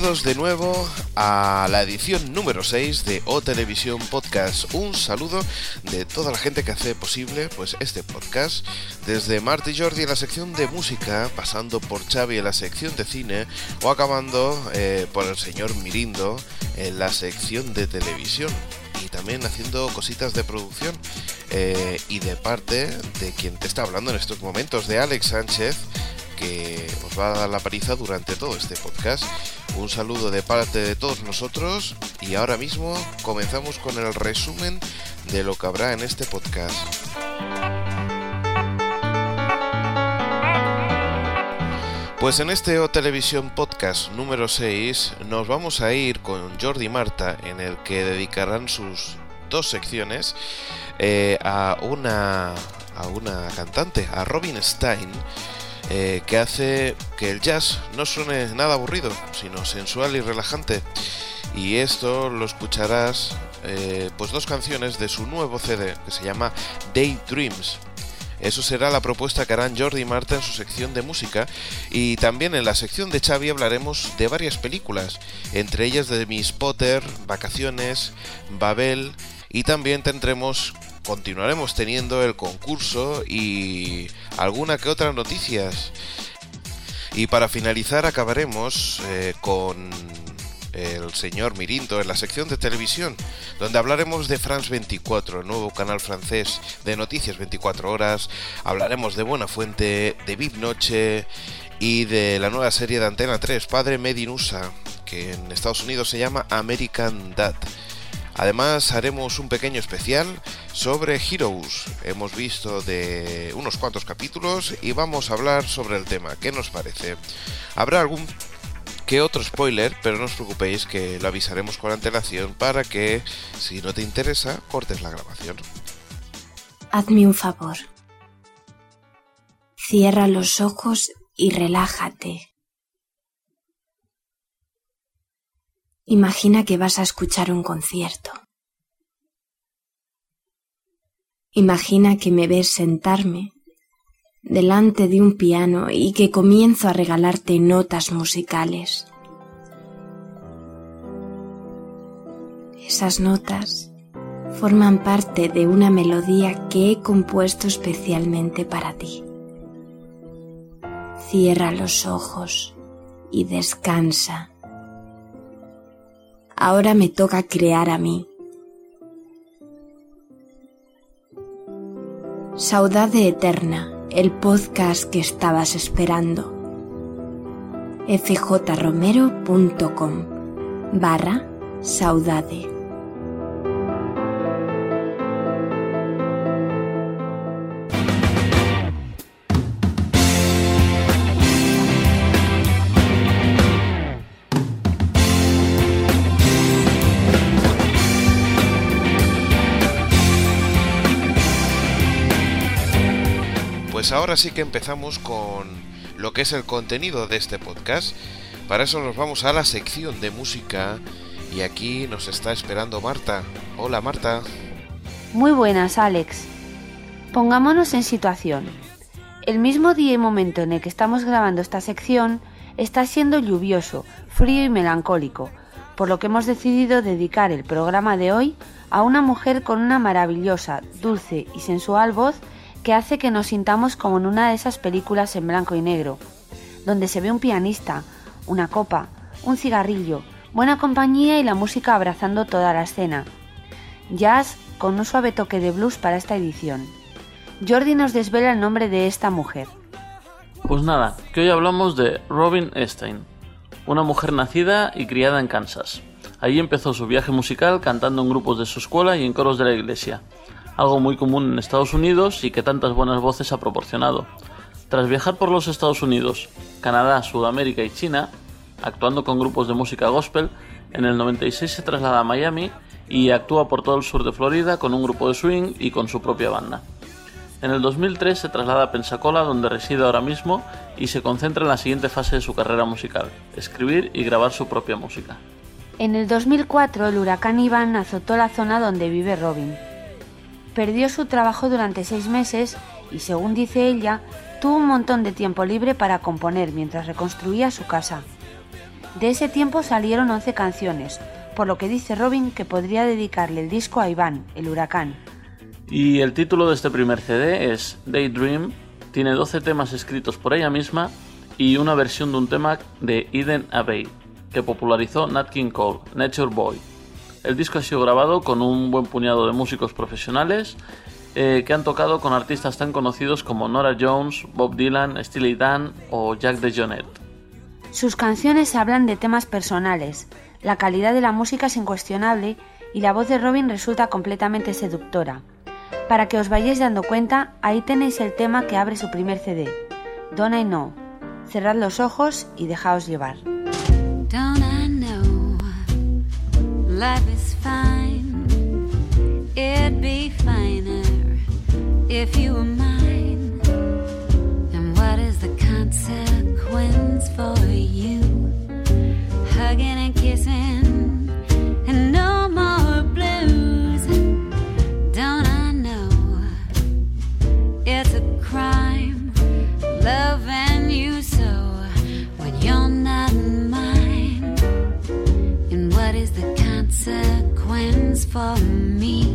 De nuevo a la edición número 6 de O Televisión Podcast. Un saludo de toda la gente que hace posible pues este podcast, desde Marty Jordi en la sección de música, pasando por Xavi en la sección de cine o acabando eh, por el señor Mirindo en la sección de televisión y también haciendo cositas de producción eh, y de parte de quien te está hablando en estos momentos, de Alex Sánchez que os va a dar la paliza durante todo este podcast. Un saludo de parte de todos nosotros y ahora mismo comenzamos con el resumen de lo que habrá en este podcast. Pues en este O Televisión Podcast número 6 nos vamos a ir con Jordi y Marta en el que dedicarán sus dos secciones eh, a, una, a una cantante, a Robin Stein, eh, que hace que el jazz no suene nada aburrido, sino sensual y relajante. Y esto lo escucharás, eh, pues dos canciones de su nuevo CD que se llama Daydreams. Eso será la propuesta que harán Jordi y Marta en su sección de música y también en la sección de Xavi hablaremos de varias películas, entre ellas de Miss Potter, Vacaciones, Babel y también tendremos continuaremos teniendo el concurso y alguna que otra noticias. Y para finalizar acabaremos eh, con el señor Mirinto en la sección de televisión, donde hablaremos de France 24, el nuevo canal francés de noticias 24 horas, hablaremos de Buena Fuente, de Big Noche y de la nueva serie de Antena 3, Padre Medinusa, que en Estados Unidos se llama American Dad. Además haremos un pequeño especial sobre Heroes. Hemos visto de unos cuantos capítulos y vamos a hablar sobre el tema. ¿Qué nos parece? Habrá algún que otro spoiler, pero no os preocupéis que lo avisaremos con antelación para que, si no te interesa, cortes la grabación. Hazme un favor. Cierra los ojos y relájate. Imagina que vas a escuchar un concierto. Imagina que me ves sentarme delante de un piano y que comienzo a regalarte notas musicales. Esas notas forman parte de una melodía que he compuesto especialmente para ti. Cierra los ojos y descansa ahora me toca crear a mí. Saudade Eterna, el podcast que estabas esperando. fjromero.com barra saudade. Pues ahora sí que empezamos con lo que es el contenido de este podcast. Para eso nos vamos a la sección de música y aquí nos está esperando Marta. Hola Marta. Muy buenas Alex. Pongámonos en situación. El mismo día y momento en el que estamos grabando esta sección está siendo lluvioso, frío y melancólico, por lo que hemos decidido dedicar el programa de hoy a una mujer con una maravillosa, dulce y sensual voz hace que nos sintamos como en una de esas películas en blanco y negro, donde se ve un pianista, una copa, un cigarrillo, buena compañía y la música abrazando toda la escena. Jazz con un suave toque de blues para esta edición. Jordi nos desvela el nombre de esta mujer. Pues nada, que hoy hablamos de Robin Stein, una mujer nacida y criada en Kansas. Allí empezó su viaje musical cantando en grupos de su escuela y en coros de la iglesia algo muy común en Estados Unidos y que tantas buenas voces ha proporcionado. Tras viajar por los Estados Unidos, Canadá, Sudamérica y China, actuando con grupos de música gospel, en el 96 se traslada a Miami y actúa por todo el sur de Florida con un grupo de swing y con su propia banda. En el 2003 se traslada a Pensacola, donde reside ahora mismo, y se concentra en la siguiente fase de su carrera musical, escribir y grabar su propia música. En el 2004 el huracán Iván azotó la zona donde vive Robin, Perdió su trabajo durante seis meses y, según dice ella, tuvo un montón de tiempo libre para componer mientras reconstruía su casa. De ese tiempo salieron 11 canciones, por lo que dice Robin que podría dedicarle el disco a Iván, el huracán. Y el título de este primer CD es Daydream, tiene 12 temas escritos por ella misma y una versión de un tema de Eden Abbey, que popularizó Nat King Cole, Nature Boy. El disco ha sido grabado con un buen puñado de músicos profesionales eh, que han tocado con artistas tan conocidos como Nora Jones, Bob Dylan, Steely Dan o Jack DeJohnette. Sus canciones hablan de temas personales, la calidad de la música es incuestionable y la voz de Robin resulta completamente seductora. Para que os vayáis dando cuenta, ahí tenéis el tema que abre su primer CD, Don't I Know. Cerrad los ojos y dejaos llevar. Life is fine? It'd be finer if you were mine. And what is the consequence for you? Hugging and kissing, and no more blues. Don't I know it's a crime loving you so when you're not mine? Consequence for me?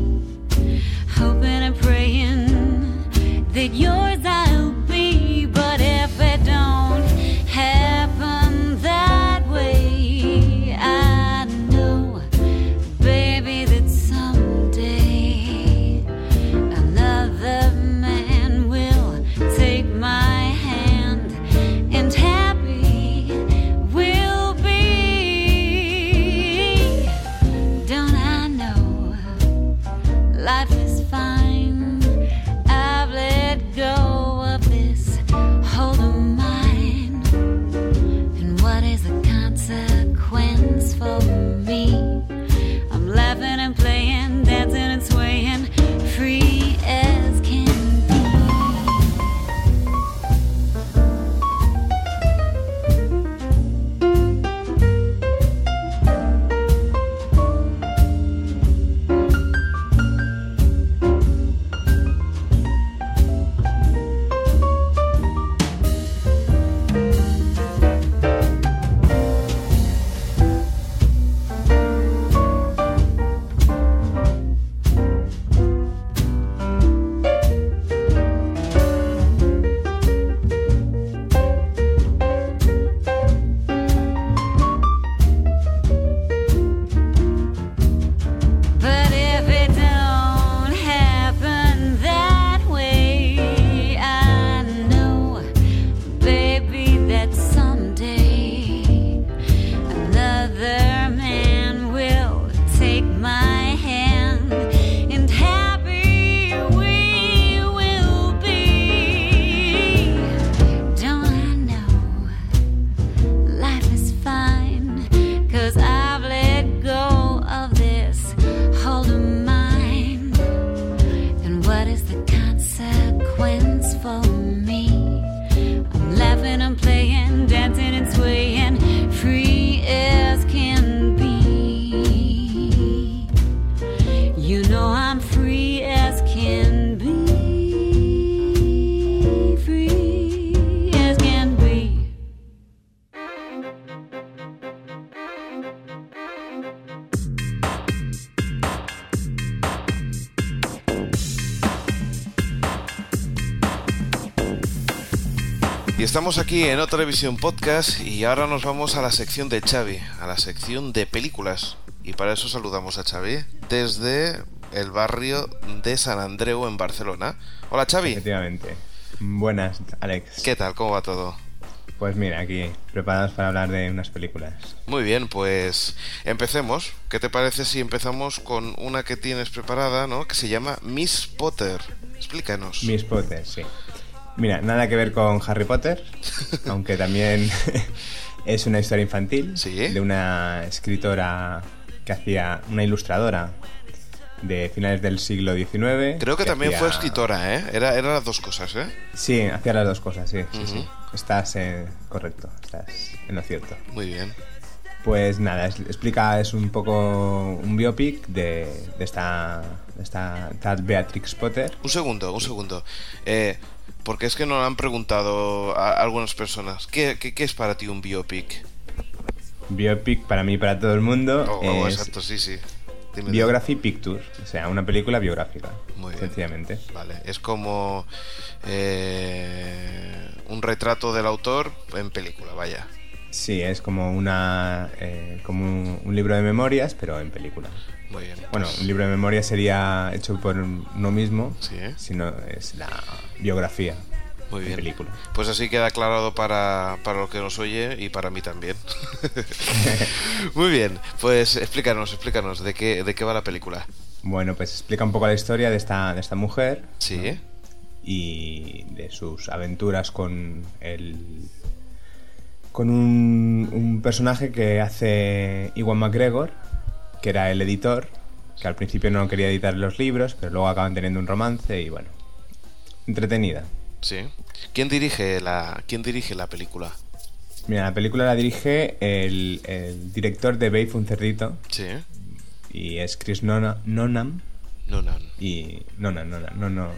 Estamos aquí en otra televisión podcast y ahora nos vamos a la sección de Xavi, a la sección de películas. Y para eso saludamos a Xavi desde el barrio de San Andreu en Barcelona. Hola Xavi, Efectivamente. Buenas, Alex. ¿qué tal? ¿Cómo va todo? Pues mira, aquí, preparados para hablar de unas películas. Muy bien, pues empecemos. ¿Qué te parece si empezamos con una que tienes preparada, ¿no? Que se llama Miss Potter. Explícanos. Miss Potter, sí. Mira, nada que ver con Harry Potter, aunque también es una historia infantil Sí. de una escritora que hacía, una ilustradora de finales del siglo XIX. Creo que también fue escritora, ¿eh? Era, eran las dos cosas, ¿eh? Sí, hacía las dos cosas, sí, sí, sí. Estás eh, correcto, estás en lo cierto. Muy bien. Pues nada, es- explica, es un poco un biopic de, de esta, de esta tal Beatrix Potter. Un segundo, un segundo. Eh, porque es que nos han preguntado a algunas personas, ¿qué, qué, qué es para ti un biopic? Biopic para mí y para todo el mundo Oh, oh, es exacto, sí, sí. Dime, Biography Picture, o sea, una película biográfica, Muy bien. sencillamente. Vale, es como eh, un retrato del autor en película, vaya. Sí, es como una eh, como un, un libro de memorias, pero en película. Muy bien. Bueno, un libro de memorias sería hecho por uno mismo, Sí, ¿eh? sino es la biografía muy en bien. película. Pues así queda aclarado para, para lo que nos oye y para mí también. Muy bien, pues explícanos, explícanos de qué, de qué va la película. Bueno, pues explica un poco la historia de esta, de esta mujer Sí, y de sus aventuras con el con un, un personaje que hace Iwan McGregor, que era el editor, que al principio no quería editar los libros, pero luego acaban teniendo un romance y bueno, entretenida. sí. ¿Quién dirige la, quién dirige la película? Mira, la película la dirige el, el director de Babe un cerdito Sí, y es Chris Nona- Nonam no, no, y Nonan, Nonan, no, no,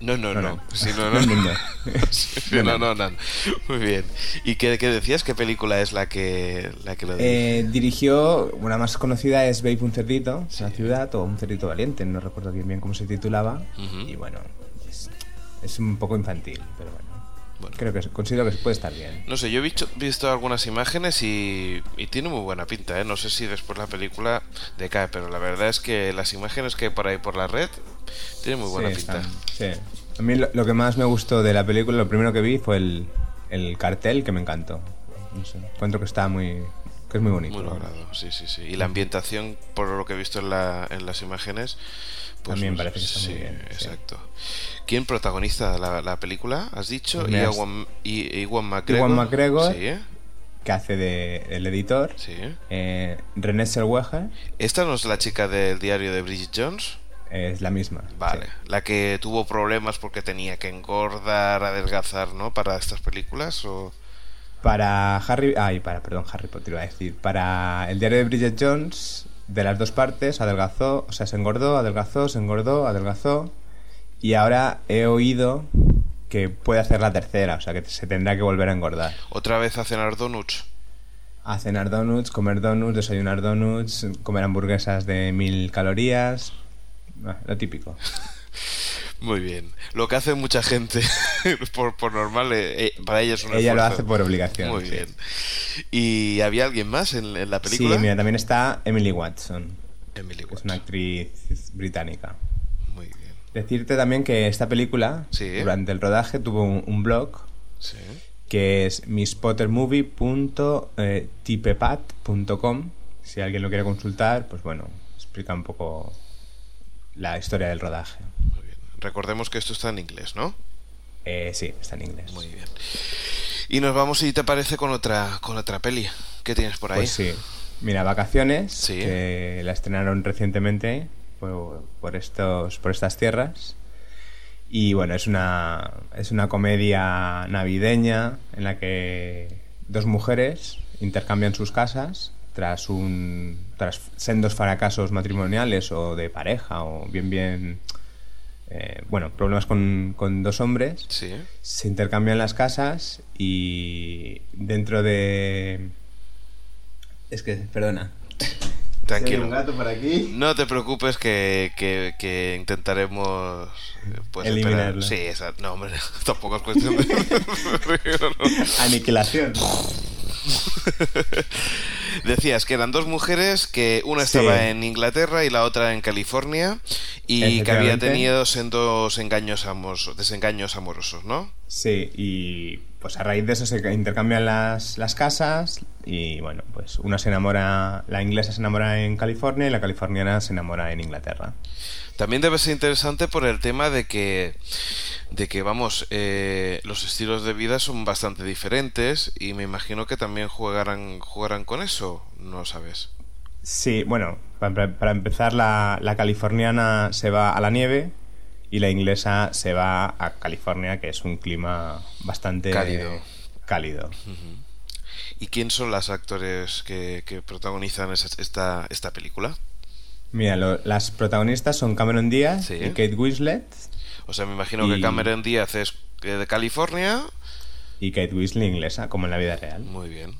no, no, no, no, no. Sí, no, no, No, no, no. Sí, no, no, no. Muy bien. ¿Y qué, qué decías? ¿Qué película es la que, la que lo dirige? Eh, dirigió, una más conocida es Babe un cerdito, es una ciudad, o un cerdito valiente, no recuerdo bien, bien cómo se titulaba. Y bueno, es, es un poco infantil, pero bueno. Bueno. Creo que considero que puede estar bien. No sé, yo he visto, visto algunas imágenes y, y tiene muy buena pinta, ¿eh? No sé si después la película decae, pero la verdad es que las imágenes que hay por ahí por la red tienen muy buena Sí, pinta. están- sí. A mí lo, lo que más me gustó de la película, lo primero que vi fue el, el cartel que me encantó. No sé, encuentro que está muy. que es muy bonito. Muy logrado, sí, sí, sí. Y la ambientación, por lo que he visto en, la, en las imágenes, pues También parece que está muy sí, bien, sí. Exacto. ¿Quién protagoniza la, la película? ¿Has dicho? Pues Iwan, I- Iwan McGregor. Iwan McGregor. Sí. Que hace de el editor. sí. Eh, René Zellweger ¿Esta no es la chica del diario de Bridget Jones? es la misma. Vale, sí. la que tuvo problemas porque tenía que engordar, adelgazar, ¿no? Para estas películas o Para Harry. Ay, para, perdón, Harry Potter iba a decir. Para el diario de Bridget Jones, de las dos partes, adelgazó, o sea, se engordó, adelgazó, se engordó, adelgazó. Y ahora he oído que puede hacer la tercera, o sea, que se tendrá que volver a engordar. otra vez a cenar donuts. A cenar donuts, comer donuts, desayunar donuts, comer hamburguesas de mil calorías. Lo típico. Muy bien. Lo que hace mucha gente por, por normal, eh, eh, para ella es un Ella lo hace por obligación. Muy sí. bien. ¿Y había alguien más en, en la película? Sí, mira, también está Emily Watson, Emily que es una actriz británica. Muy bien. Decirte también que esta película, Sí. durante el rodaje, tuvo un, un blog Sí. que es misspottermovie.tipepat.com. Si alguien lo quiere consultar, pues bueno, explica un poco la historia del rodaje. Recordemos que esto está en inglés, ¿no? Eh, sí, está en inglés. Muy bien. Y nos vamos, si te parece, con otra, con otra peli. ¿Qué tienes por ahí? Pues sí. Mira, Vacaciones, Sí. que la estrenaron recientemente por, por estos, por estas tierras. Y bueno, es una, es una comedia navideña en la que dos mujeres intercambian sus casas tras un tras sendos fracasos matrimoniales o de pareja o bien bien eh, bueno problemas con, con dos hombres Sí. se intercambian las casas y dentro de es que perdona Tranquilo. Un gato por aquí No te preocupes que, que, que intentaremos eh, pues, Eliminarlo. esperar. Sí, esa, no, hombre, tampoco es cuestión de... Aniquilación Decías que eran dos mujeres, que una Sí. estaba en Inglaterra y la otra en California, y que había tenido sendos engaños amos- desengaños amorosos, ¿no? Sí, y pues a raíz de eso se intercambian las, las casas y bueno, pues una se enamora, la inglesa se enamora en California y la californiana se enamora en Inglaterra. También debe ser interesante por el tema de que, de que vamos, eh, los estilos de vida son bastante diferentes y me imagino que también jugarán, jugarán con eso, ¿no sabes? Sí, bueno, para, para empezar la, la californiana se va a la nieve y la inglesa se va a California, que es un clima bastante Cálido. cálido. ¿Y quién son los actores que, que protagonizan esa- esta, esta película? Mira, lo- las protagonistas son Cameron Díaz Sí. y Kate Winslet O sea, me imagino que Cameron Díaz es eh, de California. y Kate Winslet inglesa, como en la vida real. Muy bien.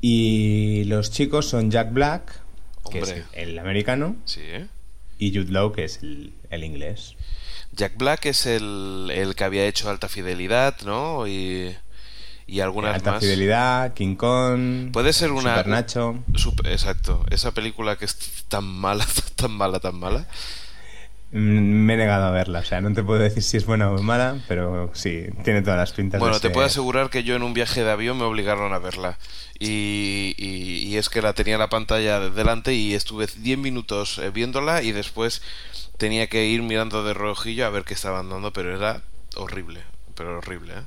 Y, los chicos son Jack Black, que es el americano, Sí, y Jude Law, que es el, el inglés. Jack Black es el, el que había hecho Alta Fidelidad, ¿no? Y, y algunas Alta más. Fidelidad, King Kong, Puede ser una... Super Nacho. Exacto. Esa película que es tan mala, tan mala, tan mala. Mm, Me he negado a verla, o sea, no te puedo decir si es buena o mala, pero sí, tiene todas las pintas Bueno, de te ser- puedo asegurar que yo en un viaje de avión me obligaron a verla. Y, y- y es que la tenía en la pantalla de delante y estuve 10 minutos eh, viéndola y después tenía que ir mirando de reojillo a ver qué estaban dando, pero era horrible. Pero horrible, ¿eh?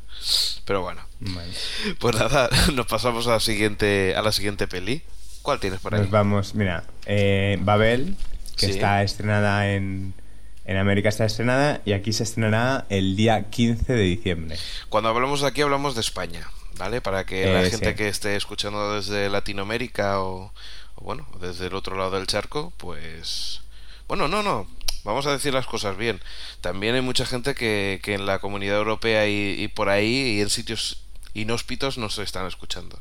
Pero bueno. Bueno, Pues nada, nos pasamos a la siguiente, a la siguiente peli. ¿Cuál tienes por ahí? nos vamos, mira, eh, Babel, que Sí. está estrenada en, en América, está estrenada y aquí se estrenará el día 15 de diciembre. Cuando hablamos de aquí hablamos de España, ¿vale? Para que Eh, la sí. gente que esté escuchando desde Latinoamérica o, o, bueno, desde el otro lado del charco, pues... Bueno, no, no, vamos a decir las cosas bien. También hay mucha gente que, que en la comunidad europea y, y por ahí y en sitios inhóspitos nos están escuchando.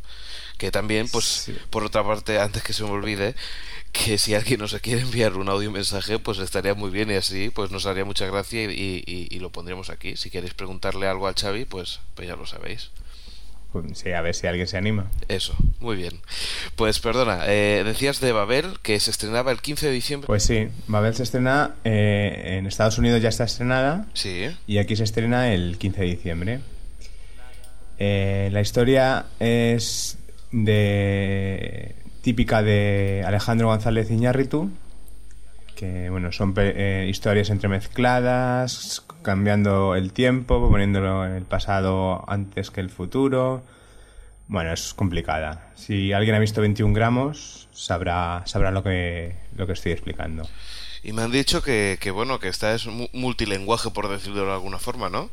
Que también, pues, Sí. por otra parte, antes que se me olvide, que si alguien nos quiere enviar un audio mensaje, pues estaría muy bien y así, pues nos haría mucha gracia y, y- y lo pondríamos aquí. Si queréis preguntarle algo al Xavi, pues, pues ya lo sabéis. Pues sí, a ver si alguien se anima. Eso, muy bien. Pues perdona, eh, decías de Babel que se estrenaba el 15 de diciembre. Pues sí, Babel se estrena eh, en Estados Unidos ya está estrenada Sí, y aquí se estrena el 15 de diciembre. Eh, la historia es de típica de Alejandro González Iñárritu, que bueno, son eh, historias entremezcladas, cambiando el tiempo, poniéndolo en el pasado antes que el futuro. Bueno, es complicada. Si alguien ha visto 21 gramos, sabrá, sabrá lo que, lo que estoy explicando. Y me han dicho que, que bueno, que esta es mu- multilenguaje, por decirlo de alguna forma, ¿no?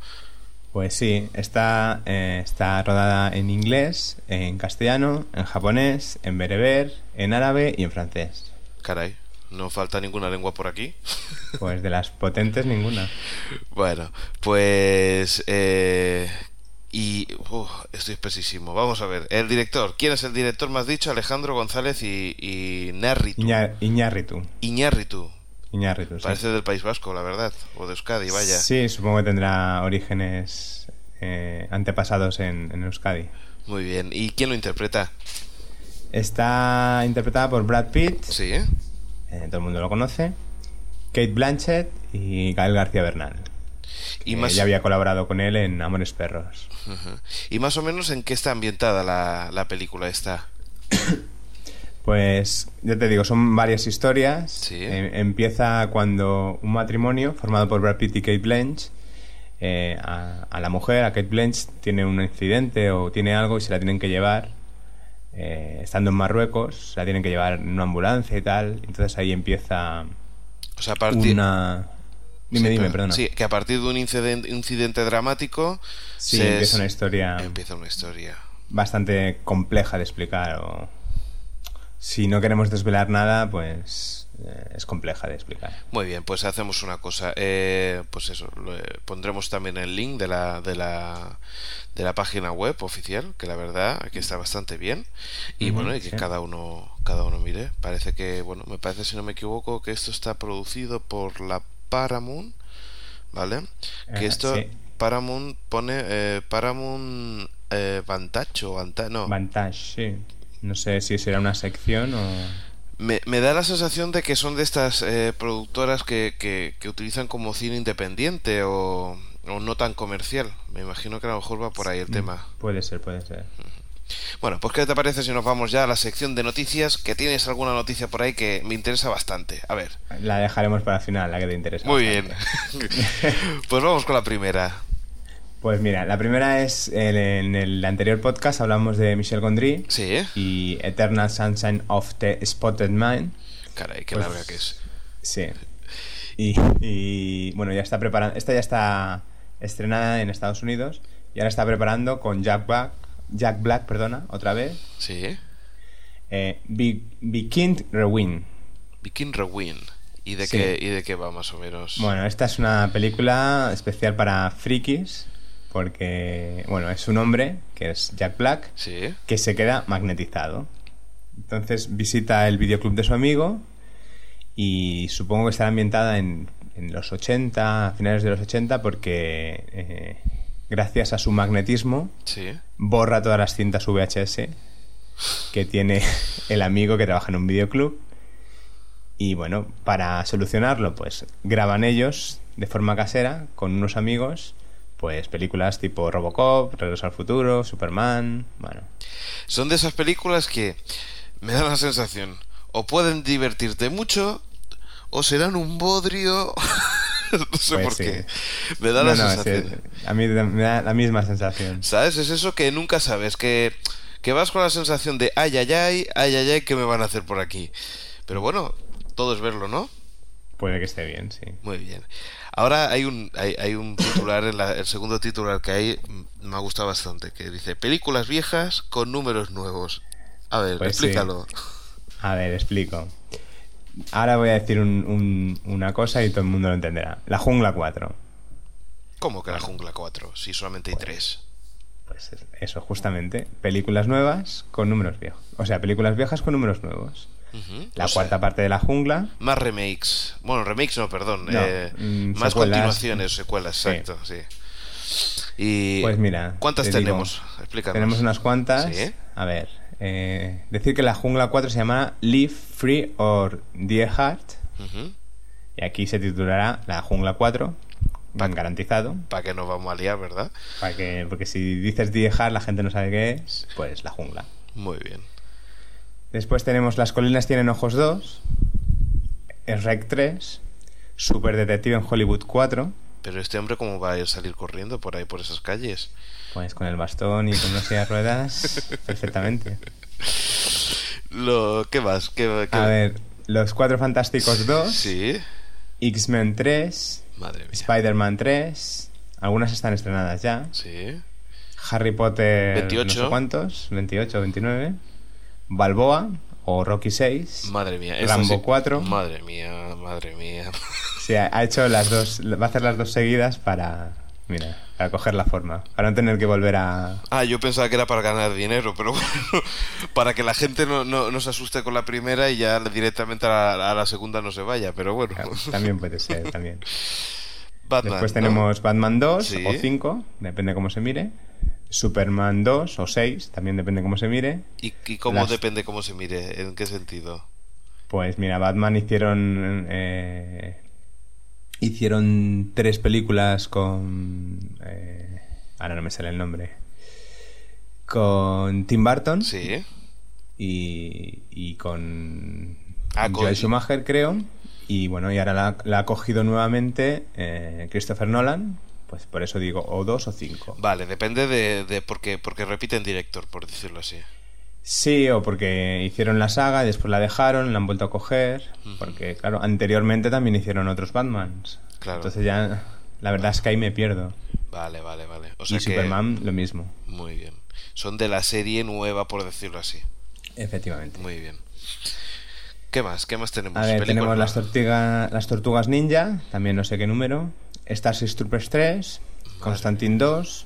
Pues sí, está, eh, está rodada en inglés, en castellano, en japonés, en bereber, en árabe y en francés. Caray, no falta ninguna lengua por aquí. Pues de las potentes ninguna. Bueno, pues... Eh, y... uf, estoy espesísimo. Vamos a ver. El director. ¿Quién es el director? Has dicho Alejandro González y, y Narritu. Iña- Iñárritu. Iñárritu. Iñárritu, sí. Parece del País Vasco, la verdad. O de Euskadi, vaya. Sí, supongo que tendrá orígenes eh, antepasados en, en Euskadi. Muy bien. ¿Y quién lo interpreta? Está interpretada por Brad Pitt, Sí, ¿eh? eh, todo el mundo lo conoce, Kate Blanchett y Gael García Bernal. Y que más, Ya había colaborado con él en Amores Perros. Y más o menos en qué está ambientada la, la película esta. Pues ya te digo, son varias historias. Sí. Eh, empieza cuando un matrimonio formado por Brad Pitt y Kate Blanch, eh, a, a la mujer, a Kate Blanch, tiene un incidente o tiene algo y se la tienen que llevar. Eh, estando en Marruecos, la tienen que llevar en una ambulancia y tal. Entonces ahí empieza O sea, a partir... una. Dime, Sí, dime, per- perdona. Sí, que a partir de un incidente, incidente dramático... Sí, se empieza es- una historia Empieza una historia. bastante compleja de explicar. O... Si no queremos desvelar nada, pues es compleja de explicar. Muy bien, pues hacemos una cosa. eh, pues eso, eh, pondremos también el link de la, de la de la página web oficial, que la verdad que está bastante bien. Y bueno, y que sí. cada uno cada uno mire. Parece que, bueno, me parece si no me equivoco que esto está producido por la Paramount, ¿vale? Que Eh, esto sí. Paramount pone eh, Paramount eh, Vantage o Vanta- no. Vantage, sí. No sé si será una sección o... Me, me da la sensación de que son de estas eh, productoras que, que, que utilizan como cine independiente o, o no tan comercial. Me imagino que a lo mejor va por ahí el tema. Puede ser, puede ser. Bueno, pues ¿qué te parece si nos vamos ya a la sección de noticias? Que tienes alguna noticia por ahí que me interesa bastante. A ver. La dejaremos para el final, la que te interesa. Muy bien. pues vamos con la primera. Pues mira, la primera es, en, en el anterior podcast hablamos de Michel Gondry Sí, y Eternal Sunshine of the Spotted Mind. Caray, qué Pues- larga que es. Sí. Y, y, bueno, ya está preparando. Esta ya está estrenada en Estados Unidos y ahora está preparando con Jack Black, Jack Black, perdona, otra vez. Sí, ¿eh? Begin Rewind. Viking Rewind. ¿Y de, Sí. qué, ¿Y de qué va más o menos? Bueno, esta es una película especial para frikis porque, bueno, es un hombre, que es Jack Black, Sí. que se queda magnetizado. Entonces visita el videoclub de su amigo y supongo que estará ambientada en, en los 80, a finales de los 80, porque eh, gracias a su magnetismo Sí. borra todas las cintas VHS que tiene el amigo que trabaja en un videoclub. Y bueno, para solucionarlo, pues graban ellos de forma casera con unos amigos, pues películas tipo Robocop, Regreso al Futuro, Superman, bueno. Son de esas películas que me dan la sensación, o pueden divertirte mucho, o serán un bodrio. no sé Pues por sí. qué. Me da No, la no, sensación. sí, a mí me da la misma sensación. ¿Sabes? Es eso que nunca sabes, que, que vas con la sensación de ay, ay, ay, ay, ay, ay, ¿qué me van a hacer por aquí? Pero bueno, todo es verlo, ¿no? Puede que esté bien, sí. Muy bien. Ahora hay un, hay, hay un titular, en la- el segundo titular que hay, me ha gustado bastante, que dice películas viejas con números nuevos. A ver, Pues sí. explícalo. A ver, explico. Ahora voy a decir un- un- una cosa y todo el mundo lo entenderá. La Jungla 4. ¿Cómo que la Jungla 4? Si solamente hay tres. Pues es- eso, justamente. Películas nuevas con números viejos. O sea, películas viejas con números nuevos. La O sea, cuarta parte de La Jungla. Más remakes. Bueno, remakes no, perdón. No, eh, mm, más secuelas. continuaciones, secuelas, Sí. exacto, sí. Y Pues mira. ¿Cuántas te digo, tenemos? Explícanos. Tenemos unas cuantas. Sí. A ver. eh, decir que La Jungla 4 se llama Live Free or Die Hard. Y aquí se titulará La Jungla 4. Van garantizado. Para que nos vamos a liar, ¿verdad? Para que, porque si dices Die Hard, la gente no sabe qué es. Pues La Jungla. Muy bien. Después tenemos Las colinas tienen ojos 2, Rec 3, Super Detective en Hollywood 4, Pero este hombre, ¿cómo va a salir corriendo por ahí, por esas calles? pues con el bastón y con una silla de ruedas, perfectamente. Lo, ¿Qué más? ¿Qué, qué- A ver, Los Cuatro Fantásticos 2, Sí. X-Men 3, Madre mía. Spider-Man 3, algunas están estrenadas ya, Sí. Harry Potter, 28. no sé cuántos, 28 o 29, Balboa o Rocky 6, Madre mía. Rambo sí- 4. Madre mía, madre mía. Sí, ha hecho las dos, va a hacer las dos seguidas para, mira, para coger la forma, para no tener que volver a... Ah, yo pensaba que era para ganar dinero, pero bueno, para que la gente no, no, no se asuste con la primera y ya directamente a la, a la segunda no se vaya, pero bueno. Claro, También puede ser, también. Batman, Después ¿no? tenemos Batman 2 Sí. o 5, depende cómo se mire. Superman 2 o 6, también depende cómo se mire. ¿Y, y cómo las- depende cómo se mire? ¿En qué sentido? Pues mira, Batman hicieron... eh, hicieron tres películas con... eh, ahora no me sale el nombre. Con Tim Burton Sí. y, y con Ah, con- Joel Schumacher, creo. Y bueno, y ahora la, la ha cogido nuevamente eh, Christopher Nolan. Pues por eso digo, o dos o cinco. Vale, depende de, de porque, porque repiten director, por decirlo así. Sí, o porque hicieron la saga, después la dejaron, la han vuelto a coger. Porque, claro, anteriormente también hicieron otros Batmans. Claro. Entonces ya, la verdad es que ahí me pierdo. Vale, vale, vale. O sea y que... Superman, lo mismo. Muy bien. Son de la serie nueva, por decirlo así. Efectivamente. Muy bien. ¿Qué más? ¿Qué más tenemos? A ver, tenemos las, tortiga- las tortugas ninja, también no sé qué número. Starship Troopers 3, Constantine 2,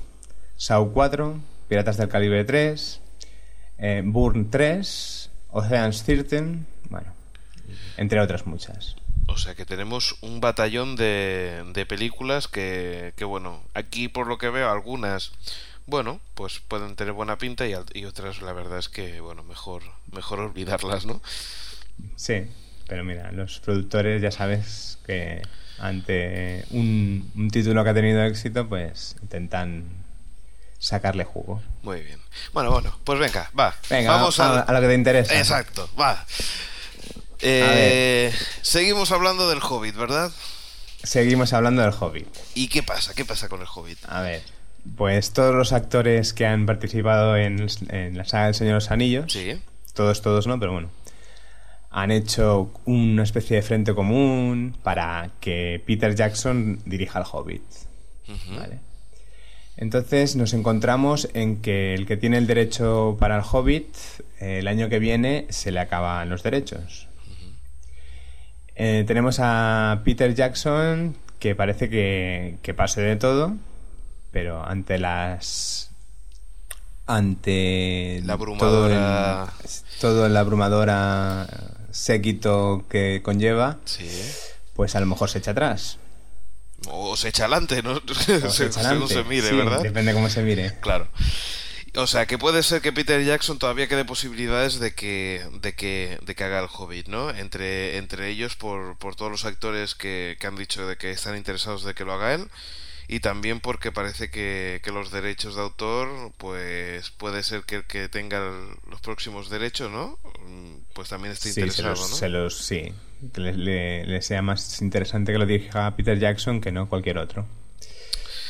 Saw 4, Piratas del Calibre 3, eh, Burn 3, Ocean's 13, bueno, entre otras muchas. O sea que tenemos un batallón de, de películas que, que, bueno, aquí por lo que veo algunas, bueno, pues pueden tener buena pinta y, y otras la verdad es que, bueno, mejor, mejor olvidarlas, ¿no? Sí, pero mira, los productores ya sabes que ante un, un título que ha tenido éxito, pues intentan sacarle jugo. Muy bien. Bueno, bueno, pues venga, va. Venga, vamos a, a lo que te interesa. Exacto, va. Eh, seguimos hablando del Hobbit, ¿verdad? Seguimos hablando del Hobbit. ¿Y qué pasa? ¿Qué pasa con el Hobbit? A ver, pues todos los actores que han participado en, en la saga del Señor de los Anillos, Sí. todos, todos no, pero bueno, han hecho una especie de frente común para que Peter Jackson dirija al Hobbit. ¿vale? Entonces nos encontramos en que el que tiene el derecho para el Hobbit, eh, el año que viene se le acaban los derechos. Eh, tenemos a Peter Jackson, que parece que, que pase de todo, pero ante las ante La todo el, abrumadora- todo el abrumadora séquito que conlleva, Sí. pues a lo mejor se echa atrás. O se echa adelante, ¿no? O se echa mire, Sí, ¿verdad? Depende cómo se mire. Claro. O sea, que puede ser que Peter Jackson todavía quede posibilidades de que, de que, de que haga el Hobbit, ¿no? Entre, entre ellos por, por todos los actores que, que han dicho de que están interesados de que lo haga él y también porque parece que, que los derechos de autor, pues puede ser que el que tenga los próximos derechos, ¿no? Mm, Pues también esté Sí, se interesado, los, ¿no? se los- sí, que le, le- le sea más interesante que lo dirija Peter Jackson que no cualquier otro.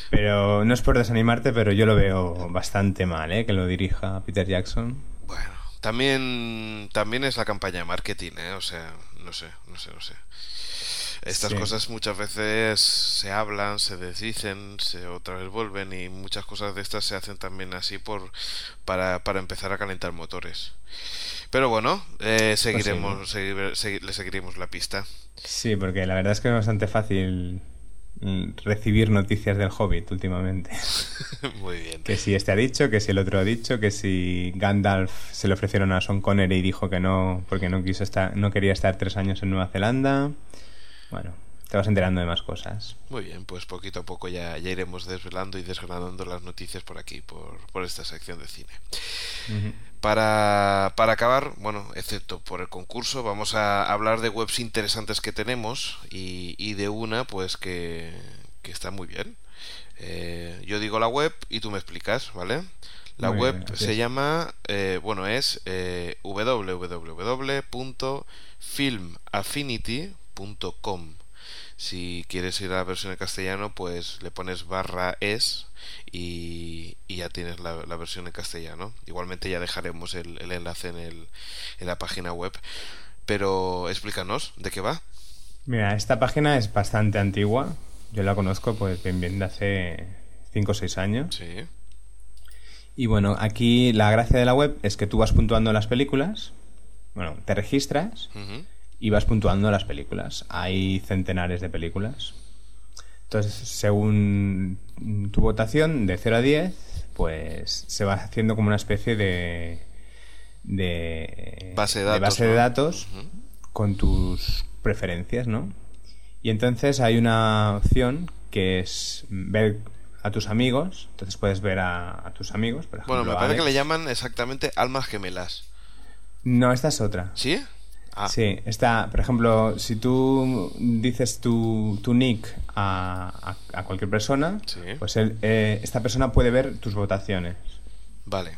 Pero no es por desanimarte, pero yo lo veo bastante mal, ¿eh? Que lo dirija Peter Jackson. Bueno, también, también es la campaña de marketing, ¿eh? O sea, no sé, no sé, no sé. Estas Sí. cosas muchas veces se hablan, se desdicen, se otra vez vuelven y muchas cosas de estas se hacen también así por para, para empezar a calentar motores. Pero bueno, eh, seguiremos, seguir- segui- le seguiremos la pista. Sí, porque la verdad es que es bastante fácil mm, recibir noticias del Hobbit últimamente. Muy bien. Que si este ha dicho, que si el otro ha dicho, que si Gandalf se le ofrecieron a Sean Connery y dijo que no porque no quiso estar, no quería estar tres años en Nueva Zelanda. Bueno, te vas enterando de más cosas. Muy bien, pues poquito a poco ya, ya iremos desvelando y desgranando las noticias por aquí, por, por esta sección de cine. Para, para acabar, bueno, excepto por el concurso, vamos a hablar de webs interesantes que tenemos y, y de una, pues que, que está muy bien. Eh, yo digo la web y tú me explicas, ¿vale? La Muy web bien, se es. llama, eh, bueno, es eh, www.filmaffinity.com. Si quieres ir a la versión en castellano, pues le pones barra es y, y ya tienes la, la versión en castellano. Igualmente ya dejaremos el, el enlace en, el, en la página web. Pero explícanos, ¿de qué va? Mira, esta página es bastante antigua. Yo la conozco pues bien, bien de hace 5 o 6 años. Sí. Y bueno, aquí la gracia de la web es que tú vas puntuando las películas. Bueno, te registras. Y vas puntuando las películas. Hay centenares de películas. Entonces, según tu votación de 0 a 10, pues se va haciendo como una especie de de Base de datos, base de datos con tus preferencias, ¿no? Y entonces hay una opción que es ver a tus amigos. Entonces puedes ver a, a tus amigos, por ejemplo. Bueno, me parece que le llaman exactamente almas gemelas. No, esta es otra. ¿Sí? Ah, Sí, está, por ejemplo, si tú dices tu, tu nick a, a- a cualquier persona, Sí. pues él, eh, esta persona puede ver tus votaciones. vale.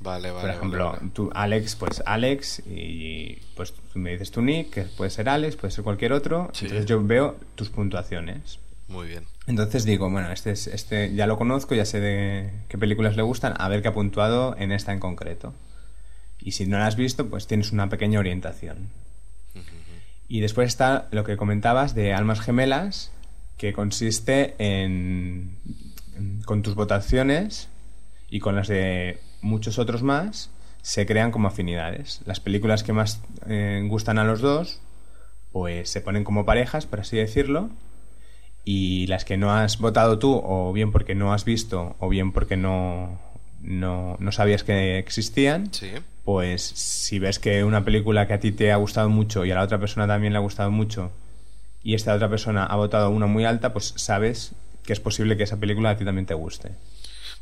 Vale, vale. Por ejemplo, vale, vale. tú, Alex, pues Alex, y pues tú me dices tu nick, que puede ser Alex, puede ser cualquier otro, Sí. entonces yo veo tus puntuaciones. Muy bien. Entonces digo, bueno, este, es, este ya lo conozco, ya sé de qué películas le gustan, a ver qué ha puntuado en esta en concreto. Y si no la has visto, pues tienes una pequeña orientación. Y después está lo que comentabas de almas gemelas, que consiste en, en- con tus votaciones y con las de muchos otros más, se crean como afinidades. Las películas que más eh, gustan a los dos, pues se ponen como parejas, por así decirlo, y las que no has votado tú, o bien porque no has visto, o bien porque no, no, no sabías que existían, Sí. Pues si ves que una película que a ti te ha gustado mucho y a la otra persona también le ha gustado mucho, y esta otra persona ha votado una muy alta, pues sabes que es posible que esa película a ti también te guste,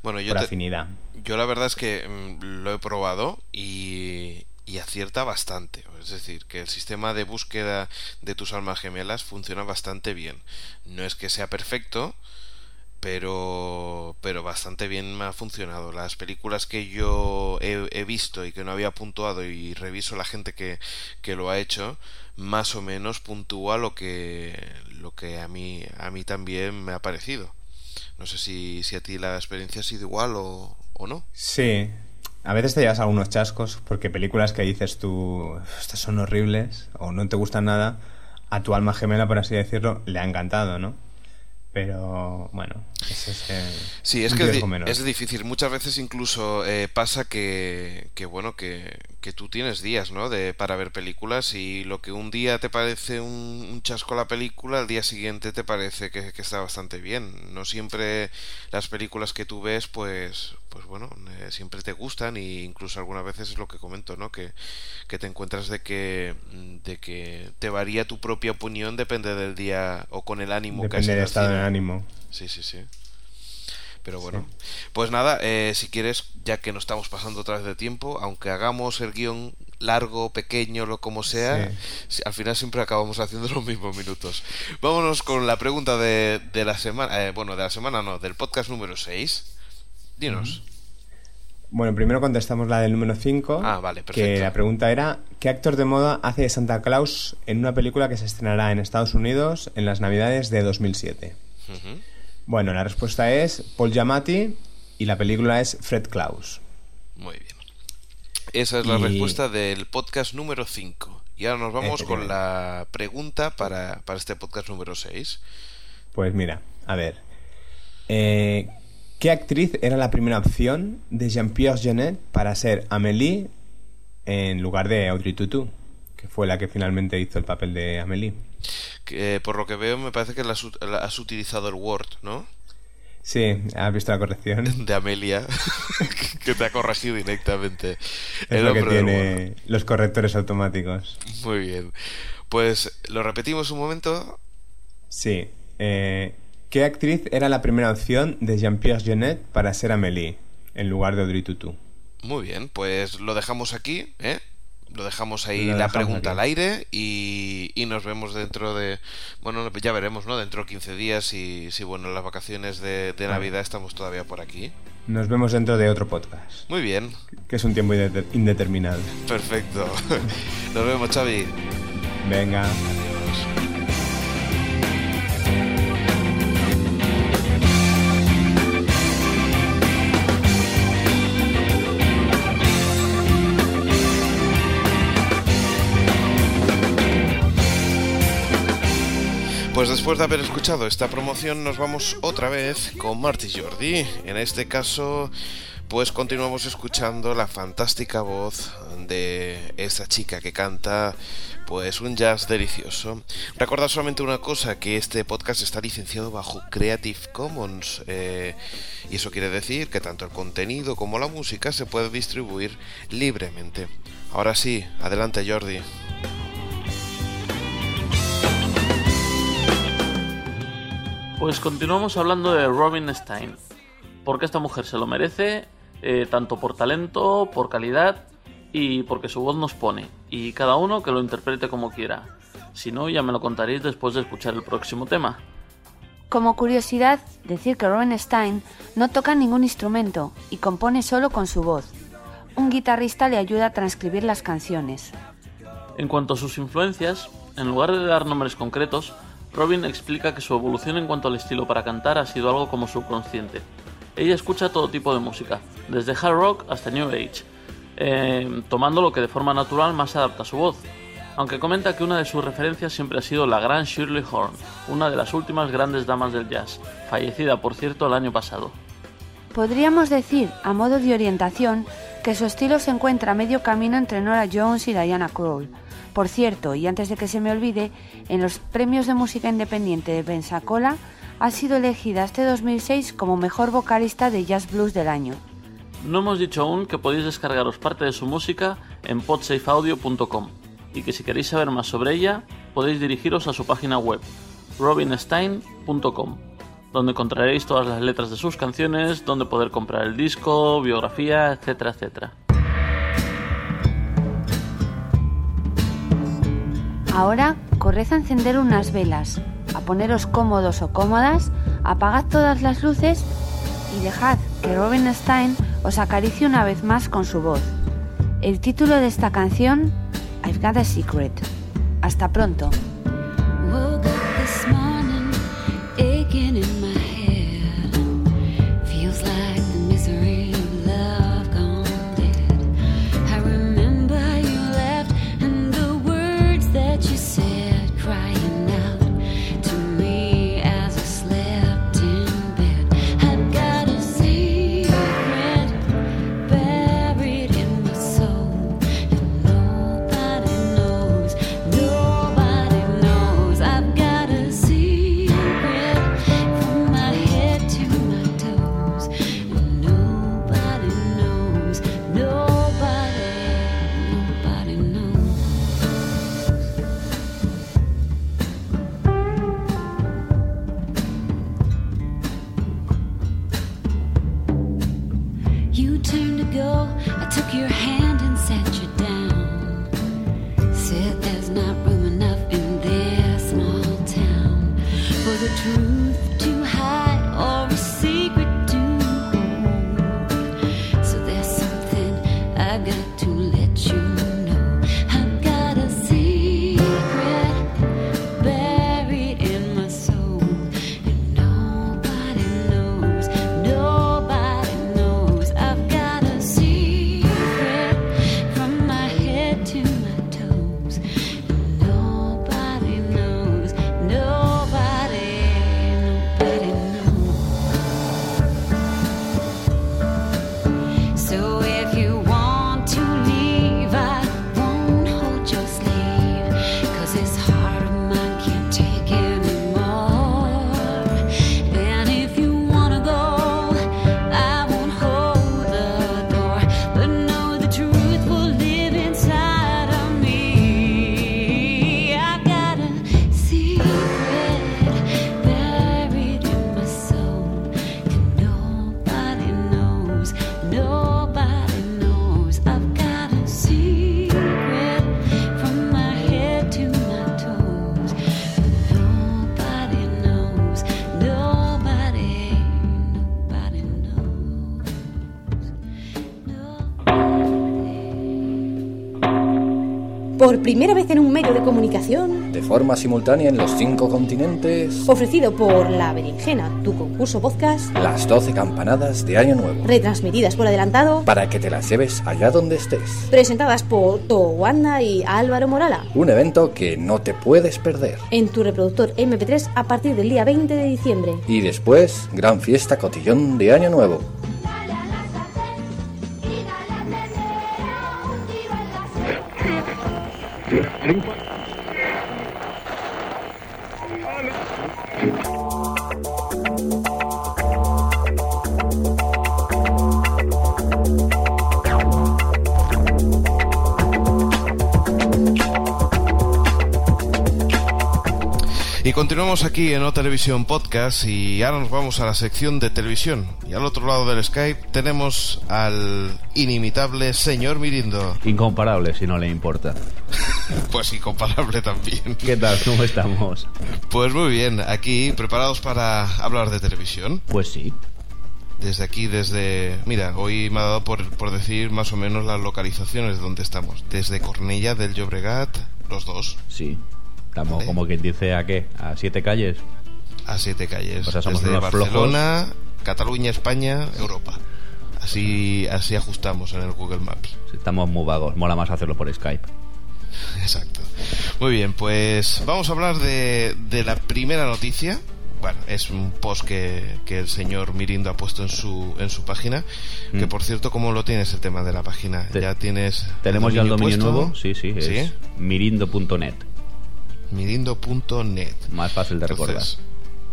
Bueno, yo por te- afinidad. Yo la verdad es que mm, lo he probado y, y acierta bastante. Es decir, que el sistema de búsqueda de tus almas gemelas funciona bastante bien. No es que sea perfecto, pero, pero bastante bien me ha funcionado. Las películas que yo he, visto y que no había puntuado y reviso la gente que, que lo ha hecho, más o menos puntúa lo que, lo que a, mí, a mí también me ha parecido. No sé si, si a ti la experiencia ha sido igual o, o no. Sí, a veces te llevas algunos chascos porque películas que dices tú, estas son horribles o no te gustan nada, a tu alma gemela, por así decirlo, le ha encantado, ¿no? Pero bueno, es, Sí, es que es difícil. Muchas veces incluso eh, pasa que, que bueno, que, que tú tienes días, ¿no? De, para ver películas y lo que un día te parece un, un chasco la película, al día siguiente te parece que, que, está bastante bien. No siempre las películas que tú ves, pues, pues bueno, eh, siempre te gustan e incluso algunas veces es lo que comento, ¿no? Que, que te encuentras de que, de que te varía tu propia opinión depende del día o con el ánimo Depende que del hayas estado de ánimo. Sí, sí, sí. Pero bueno, pues nada, eh, si quieres, ya que no estamos pasando otra vez de tiempo, aunque hagamos el guion largo, pequeño, lo como sea, al final siempre acabamos haciendo los mismos minutos. Vámonos con la pregunta de, de la semana, eh, bueno, de la semana no, del podcast número 6. Dinos. Bueno, primero contestamos la del número 5. Ah, vale, Que perfecto. la pregunta era: ¿Qué actor de moda hace de Santa Claus en una película que se estrenará en Estados Unidos en las Navidades de 2007? Ujú. Bueno, la respuesta es Paul Giamatti y la película es Fred Claus. Muy bien. Esa es la Y- respuesta del podcast número 5. Y ahora nos vamos con la pregunta para, para este podcast número 6. Pues mira, a ver. Eh, ¿Qué actriz era la primera opción de Jean-Pierre Jeunet para ser Amélie en lugar de Audrey Tautou? Que fue la que finalmente hizo el papel de Amélie. Que, por lo que veo, me parece que la has, ut- la- has utilizado el Word, ¿no? Sí, ¿has visto la corrección? De Amelia, que te ha corregido directamente. Es lo que tiene los correctores automáticos. Muy bien. Pues lo repetimos un momento. Sí. eh, ¿Qué actriz era la primera opción de Jean-Pierre Jeunet para ser Amélie en lugar de Audrey Tautou? Muy bien, pues lo dejamos aquí, ¿eh? Lo dejamos ahí Lo la dejamos pregunta aquí. al aire y, y nos vemos dentro de... Bueno, ya veremos, ¿no? Dentro de 15 días y si, bueno, las vacaciones de, de Navidad estamos todavía por aquí. Nos vemos dentro de otro podcast, Muy bien, que es un tiempo indete- indeterminado. perfecto. Nos vemos, Xavi. Venga. Pues después de haber escuchado esta promoción nos vamos otra vez con Marty Jordi. En este caso, pues continuamos escuchando la fantástica voz de esta chica que canta pues un jazz delicioso. Recordad solamente una cosa, que este podcast está licenciado bajo Creative Commons eh, y eso quiere decir que tanto el contenido como la música se puede distribuir libremente. Ahora sí, adelante Jordi. Pues continuamos hablando de Robin Stein, porque esta mujer se lo merece, eh, tanto por talento, por calidad y porque su voz nos pone, y cada uno que lo interprete como quiera. Si no, ya me lo contaréis después de escuchar el próximo tema. Como curiosidad, decir que Robin Stein no toca ningún instrumento y compone solo con su voz. Un guitarrista le ayuda a transcribir las canciones. En cuanto a sus influencias, en lugar de dar nombres concretos, Robin explica que su evolución en cuanto al estilo para cantar ha sido algo como subconsciente. Ella escucha todo tipo de música, desde hard rock hasta new age, eh, tomando lo que de forma natural más se adapta a su voz. Aunque comenta que una de sus referencias siempre ha sido la gran Shirley Horn, una de las últimas grandes damas del jazz, fallecida por cierto el año pasado. Podríamos decir, a modo de orientación, que su estilo se encuentra a medio camino entre Nora Jones y Diana Krall. Por cierto, y antes de que se me olvide, en los premios de música independiente de Pensacola ha sido elegida este 2006 como mejor vocalista de jazz blues del año. No hemos dicho aún que podéis descargaros parte de su música en podsafeaudio.com y que si queréis saber más sobre ella podéis dirigiros a su página web robinstein.com donde encontraréis todas las letras de sus canciones, donde poder comprar el disco, biografía, etcétera, etcétera. Ahora corred a encender unas velas, a poneros cómodos o cómodas, apagad todas las luces y dejad que Robin Stein os acaricie una vez más con su voz. El título de esta canción, I've Got a Secret. Hasta pronto. Primera vez en un medio de comunicación, De forma simultánea en los cinco continentes, ofrecido por La Berenjena, tu concurso podcast, las 12 campanadas de Año Nuevo. retransmitidas por adelantado, Para que te las lleves allá donde estés. presentadas por Towanda y Álvaro Morala, Un evento que no te puedes perder. en tu reproductor MP3 a partir del día 20 de diciembre. Y después, gran fiesta cotillón de Año Nuevo. Y continuamos aquí en O Televisión Podcast y ahora nos vamos a la sección de televisión. Y al otro lado del Skype tenemos al inimitable señor Mirindo. Incomparable, si no le importa. Pues incomparable también. ¿Qué tal? ¿Cómo estamos? Pues muy bien, aquí preparados para hablar de televisión. Pues sí. Desde aquí, desde... Mira, hoy me ha dado por, por decir más o menos las localizaciones de donde estamos. Desde Cornella del Llobregat, los dos, Sí. Estamos Vale. como quien dice a qué? ¿A siete calles? a siete calles. O sea, somos desde Barcelona, Cataluña, España, Europa. Así, así ajustamos en el Google Maps. Estamos muy vagos. Mola más hacerlo por Skype. Exacto. Muy bien, pues vamos a hablar de, de la primera noticia. Bueno, es un post que, que el señor Mirindo ha puesto en su, en su página. Que Mm. por cierto, ¿cómo lo tienes el tema de la página? Te- ya tienes. ¿Tenemos ya el dominio puesto? nuevo? Sí, sí. Es ¿Sí? mirindo.net. Mirindo.net. Más fácil de recordar.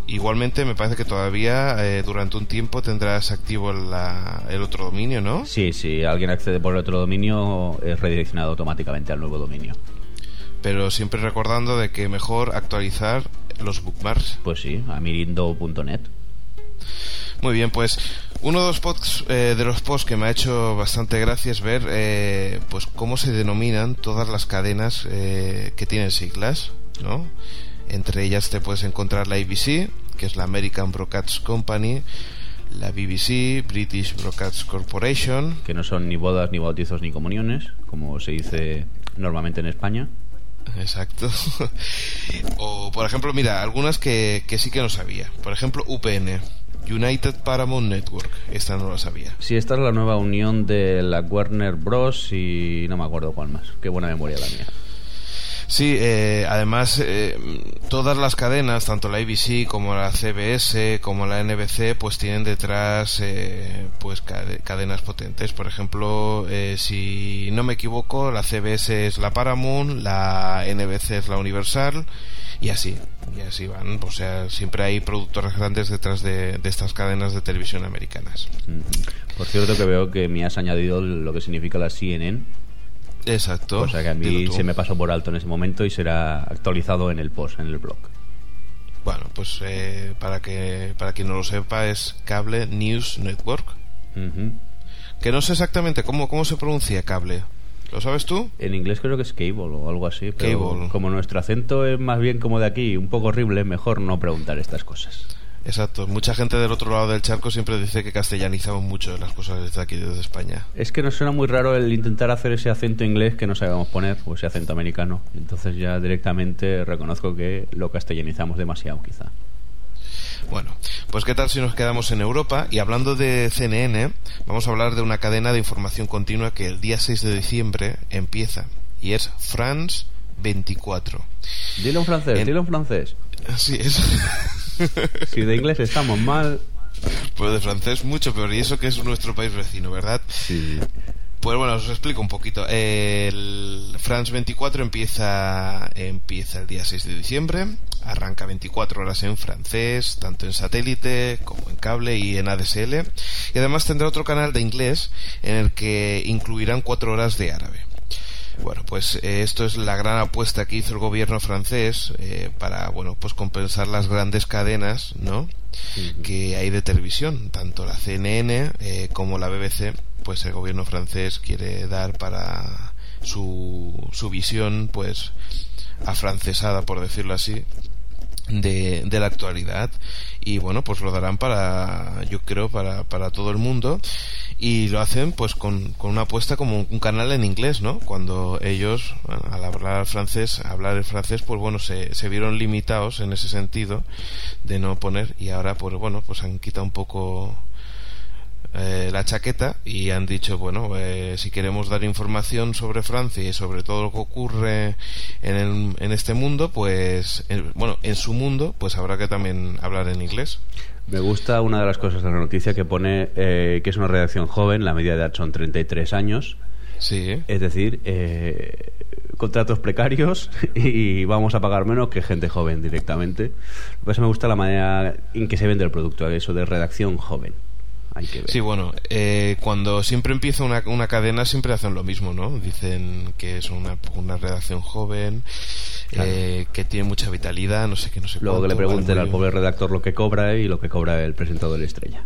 Igualmente me parece que todavía eh, durante un tiempo tendrás activo la- el otro dominio, ¿no? Sí, si alguien accede por el otro dominio, es redireccionado automáticamente al nuevo dominio. Pero siempre recordando de que mejor actualizar los bookmarks. Pues sí, a mirindo.net. Muy bien, pues uno de los posts, eh, de los posts que me ha hecho bastante gracia es ver eh, pues cómo se denominan todas las cadenas eh, que tienen siglas, ¿no? Entre ellas te puedes encontrar la ABC, que es la American Broadcast Company, la BBC, British Broadcast Corporation, Que no son ni bodas, ni bautizos, ni comuniones, como se dice normalmente en España. Exacto. o, por ejemplo, mira, algunas que, que sí que no sabía. Por ejemplo, UPN, United Paramount Network. Esta no la sabía. Sí, esta es la nueva unión de la Warner Bros. y no me acuerdo cuál más. Qué buena memoria la mía. Sí, eh, además eh, todas las cadenas, tanto la ABC como la CBS como la NBC, pues tienen detrás eh, pues cade- cadenas potentes. Por ejemplo, eh, si no me equivoco, la CBS es la Paramount, la NBC es la Universal y así, y así van. O sea, siempre hay productores grandes detrás de, de estas cadenas de televisión americanas. Ujú. Por cierto que veo que me has añadido lo que significa la CNN, Exacto. cosa que a mí se me pasó por alto en ese momento y será actualizado en el post, en el blog. Bueno, pues eh, para que para quien no lo sepa es Cable News Network. Ujú. Que no sé exactamente cómo, cómo se pronuncia cable. ¿Lo sabes tú? En inglés creo que es cable o algo así, pero Cable. como nuestro acento es más bien como de aquí, un poco horrible, mejor no preguntar estas cosas. Exacto. Mucha gente del otro lado del charco siempre dice que castellanizamos mucho las cosas desde aquí, desde España. Es que nos suena muy raro el intentar hacer ese acento inglés que no sabemos poner, o ese acento americano. Entonces ya directamente reconozco que lo castellanizamos demasiado, quizá. Bueno, pues qué tal si nos quedamos en Europa y hablando de CNN, vamos a hablar de una cadena de información continua que el día 6 de diciembre empieza y es France 24. Dilo en francés, En- dilo en francés. Así es. Si de inglés estamos mal, Pues de francés mucho peor y eso que es nuestro país vecino, ¿verdad? sí. Pues bueno, os explico un poquito. El France 24 empieza, empieza el día 6 de diciembre, arranca 24 horas en francés, tanto en satélite como en cable y en ADSL. Y además tendrá otro canal de inglés en el que incluirán 4 horas de árabe. Bueno, pues eh, esto es la gran apuesta que hizo el gobierno francés eh, para, bueno, pues compensar las grandes cadenas, ¿no? Que hay de televisión, tanto la CNN eh, como la BBC, pues el gobierno francés quiere dar para su, su visión, pues afrancesada, por decirlo así, de, de la actualidad. Y bueno pues lo darán para yo creo para, para todo el mundo. Y lo hacen pues con, con una apuesta como un canal en inglés no cuando ellos al hablar francés hablar el francés pues bueno se, se vieron limitados en ese sentido de no poner. Y ahora pues bueno pues han quitado un poco eh, la chaqueta y han dicho bueno eh, si queremos dar información sobre Francia y sobre todo lo que ocurre en, el- en este mundo pues en- bueno en su mundo pues habrá que también hablar en inglés Me gusta una de las cosas de la noticia que pone eh, que es una redacción joven, la media de edad son 33 años, sí es decir, eh, contratos precarios y vamos a pagar menos que gente joven directamente. Por eso me gusta la manera en que se vende el producto, eso de redacción joven. Hay que ver. Sí, bueno, eh, cuando siempre empieza una, una cadena siempre hacen lo mismo, ¿no? Dicen que es una, una redacción joven, eh, que tiene mucha vitalidad, no sé qué, no sé Luego que le pregunten al pobre redactor lo que cobra y lo que cobra el presentador estrella.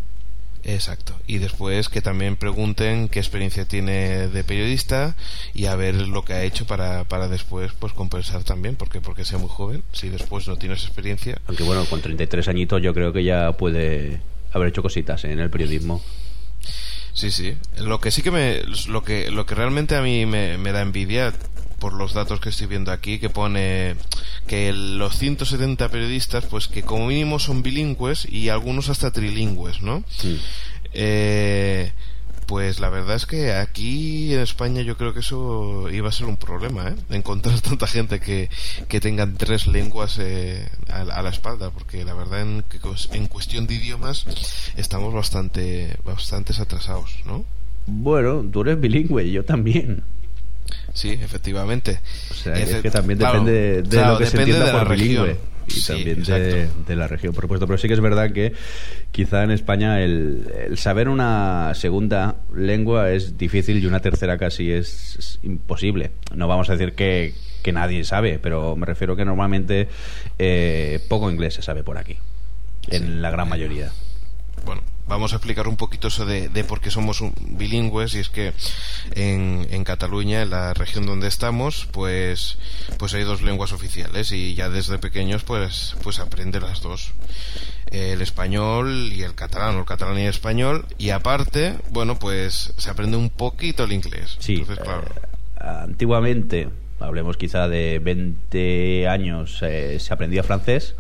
Exacto. Y después que también pregunten qué experiencia tiene de periodista y a ver lo que ha hecho para, para después pues compensar también, porque porque sea muy joven, si después no tienes experiencia. Aunque bueno, con 33 añitos yo creo que ya puede haber hecho cositas en el periodismo. Sí, sí. Lo que sí que me lo que lo que realmente a mí me, me da envidia por los datos que estoy viendo aquí que pone que los 170 periodistas pues que como mínimo son bilingües y algunos hasta trilingües, ¿no? Eh, pues la verdad es que aquí en España yo creo que eso iba a ser un problema, ¿eh? Encontrar tanta gente que, que tengan tres lenguas eh, a, la- a la espalda, porque la verdad en, en cuestión de idiomas estamos bastante, bastante atrasados, ¿no? Bueno, tú eres bilingüe yo también. Sí, efectivamente. O sea, es que también claro, depende de claro, lo que se entienda de la por bilingüe. Y Sí, también de, la región, por supuesto. Pero sí que es verdad que quizá en España el, el saber una segunda lengua es difícil y una tercera casi es, es imposible. No vamos a decir que, que nadie sabe, pero me refiero que normalmente eh, poco inglés se sabe por aquí. En la gran mayoría. Bueno, vamos a explicar un poquito eso de, de por qué somos un- bilingües y es que en, en Cataluña, en la región donde estamos, pues, pues hay dos lenguas oficiales y ya desde pequeños pues, pues aprende las dos. El español y el catalán, o el catalán y el español, y aparte, bueno, pues se aprende un poquito el inglés. Sí, Entonces, claro. eh, antiguamente, hablemos quizá de 20 años, eh, se aprendía francés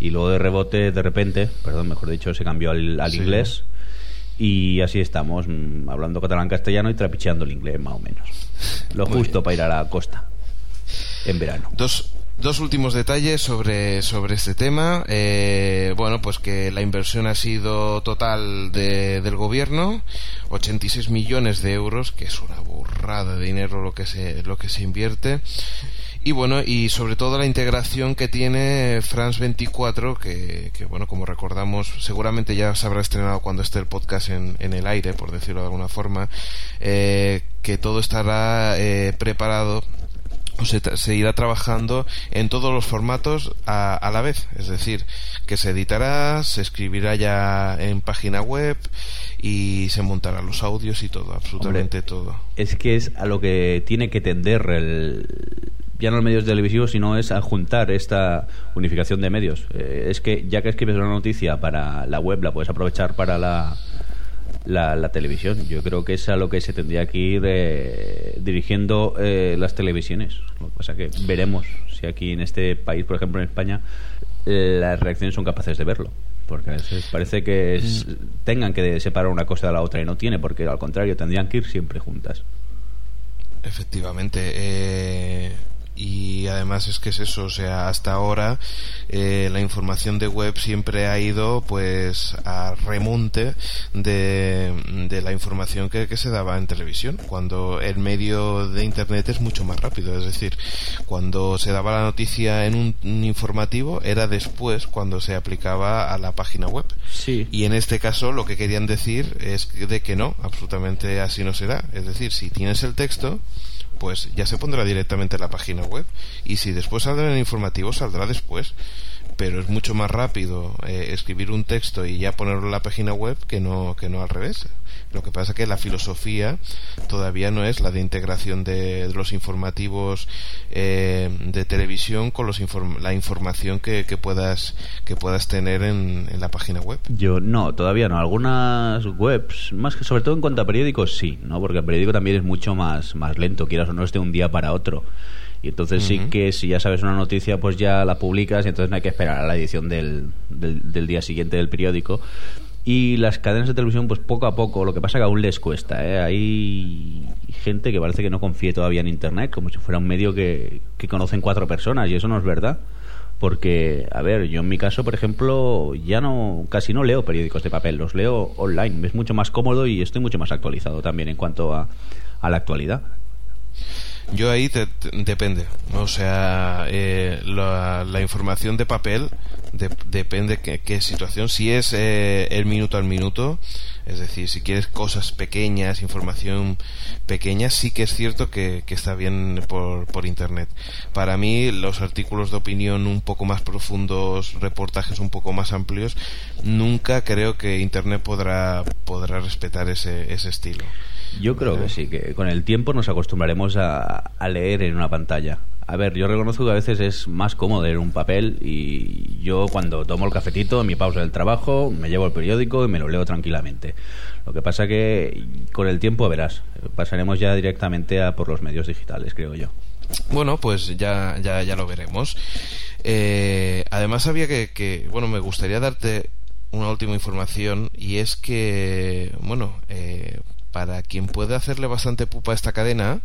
y luego de rebote, de repente, perdón, mejor dicho, se cambió al, al Sí. inglés y así estamos, mm, hablando catalán-castellano y trapicheando el inglés más o menos. Lo Muy justo bien. para ir a la costa en verano. Dos, dos últimos detalles sobre, sobre este tema. Eh, bueno, pues que la inversión ha sido total de- del gobierno, 86 millones de euros, que es una burrada de dinero lo que se, lo que se invierte. Y bueno, y sobre todo la integración que tiene France 24, que, que bueno, como recordamos, seguramente ya se habrá estrenado cuando esté el podcast en, en el aire, por decirlo de alguna forma, eh, que todo estará eh, preparado se, se irá trabajando en todos los formatos a, a la vez. Es decir, que se editará, se escribirá ya en página web y se montarán los audios y todo, absolutamente todo. Es que es a lo que tiene que tender el, ya no los medios televisivos, sino es a juntar esta unificación de medios. Eh, es que ya que escribes una noticia para la web, la puedes aprovechar para la, la, la televisión. Yo creo que es a lo que se tendría que ir eh, dirigiendo eh, las televisiones. Lo que pasa que veremos si aquí en este país, por ejemplo en España, eh, las reacciones son capaces de verlo. Porque a veces parece que es- tengan que separar una cosa de la otra y no tiene, porque al contrario, tendrían que ir siempre juntas. Efectivamente. eh, y además es que es eso, o sea, hasta ahora eh, la información de web siempre ha ido pues a remonte de, de la información que, que se daba en televisión, cuando el medio de internet es mucho más rápido, es decir, cuando se daba la noticia en un, un informativo era después cuando se aplicaba a la página web. Sí. Y en este caso lo que querían decir es de que no, absolutamente así no será. Es decir, si tienes el texto, pues ya se pondrá directamente en la página web. Y si después saldrá en el informativo, saldrá después. Pero es mucho más rápido eh, escribir un texto y ya ponerlo en la página web que no, que no al revés. Lo que pasa que la filosofía todavía no es la de integración de, de los informativos eh, de televisión con los inform- la información que, que puedas que puedas tener en, en la página web. Yo no, todavía no. Algunas webs, más que sobre todo en cuanto a periódicos, sí, ¿no? Porque el periódico también es mucho más, más lento, quieras o no, es de un día para otro. Y entonces sí que si ya sabes una noticia, pues ya la publicas y entonces no hay que esperar a la edición del, del, del día siguiente del periódico. Y las cadenas de televisión, pues poco a poco, lo que pasa que aún les cuesta, ¿eh? Hay gente que parece que no confíe todavía en Internet, como si fuera un medio que, que conocen cuatro personas, y eso no es verdad. Porque, a ver, yo en mi caso, por ejemplo, ya no, casi no leo periódicos de papel, los leo online. Es mucho más cómodo y estoy mucho más actualizado también en cuanto a, a la actualidad. Yo ahí te- depende. O sea, eh, la información de papel de- depende qué, qué situación. Si es eh, el minuto al minuto, es decir, si quieres cosas pequeñas, información pequeña, sí que es cierto que, que está bien por, por internet. Para mí, los artículos de opinión un poco más profundos, reportajes un poco más amplios, nunca creo que internet podrá, podrá respetar ese, ese estilo. Yo creo que sí, que con el tiempo nos acostumbraremos a, a leer en una pantalla. A ver, yo reconozco que a veces es más cómodo leer un papel y yo cuando tomo el cafetito mi pausa del trabajo me llevo el periódico y me lo leo tranquilamente. Lo que pasa que con el tiempo verás, pasaremos ya directamente a por los medios digitales, creo yo. Bueno, pues ya, ya, ya lo veremos. Eh, además había que, que, bueno, me gustaría darte una última información y es que, bueno, eh, para quien puede hacerle bastante pupa a esta cadena,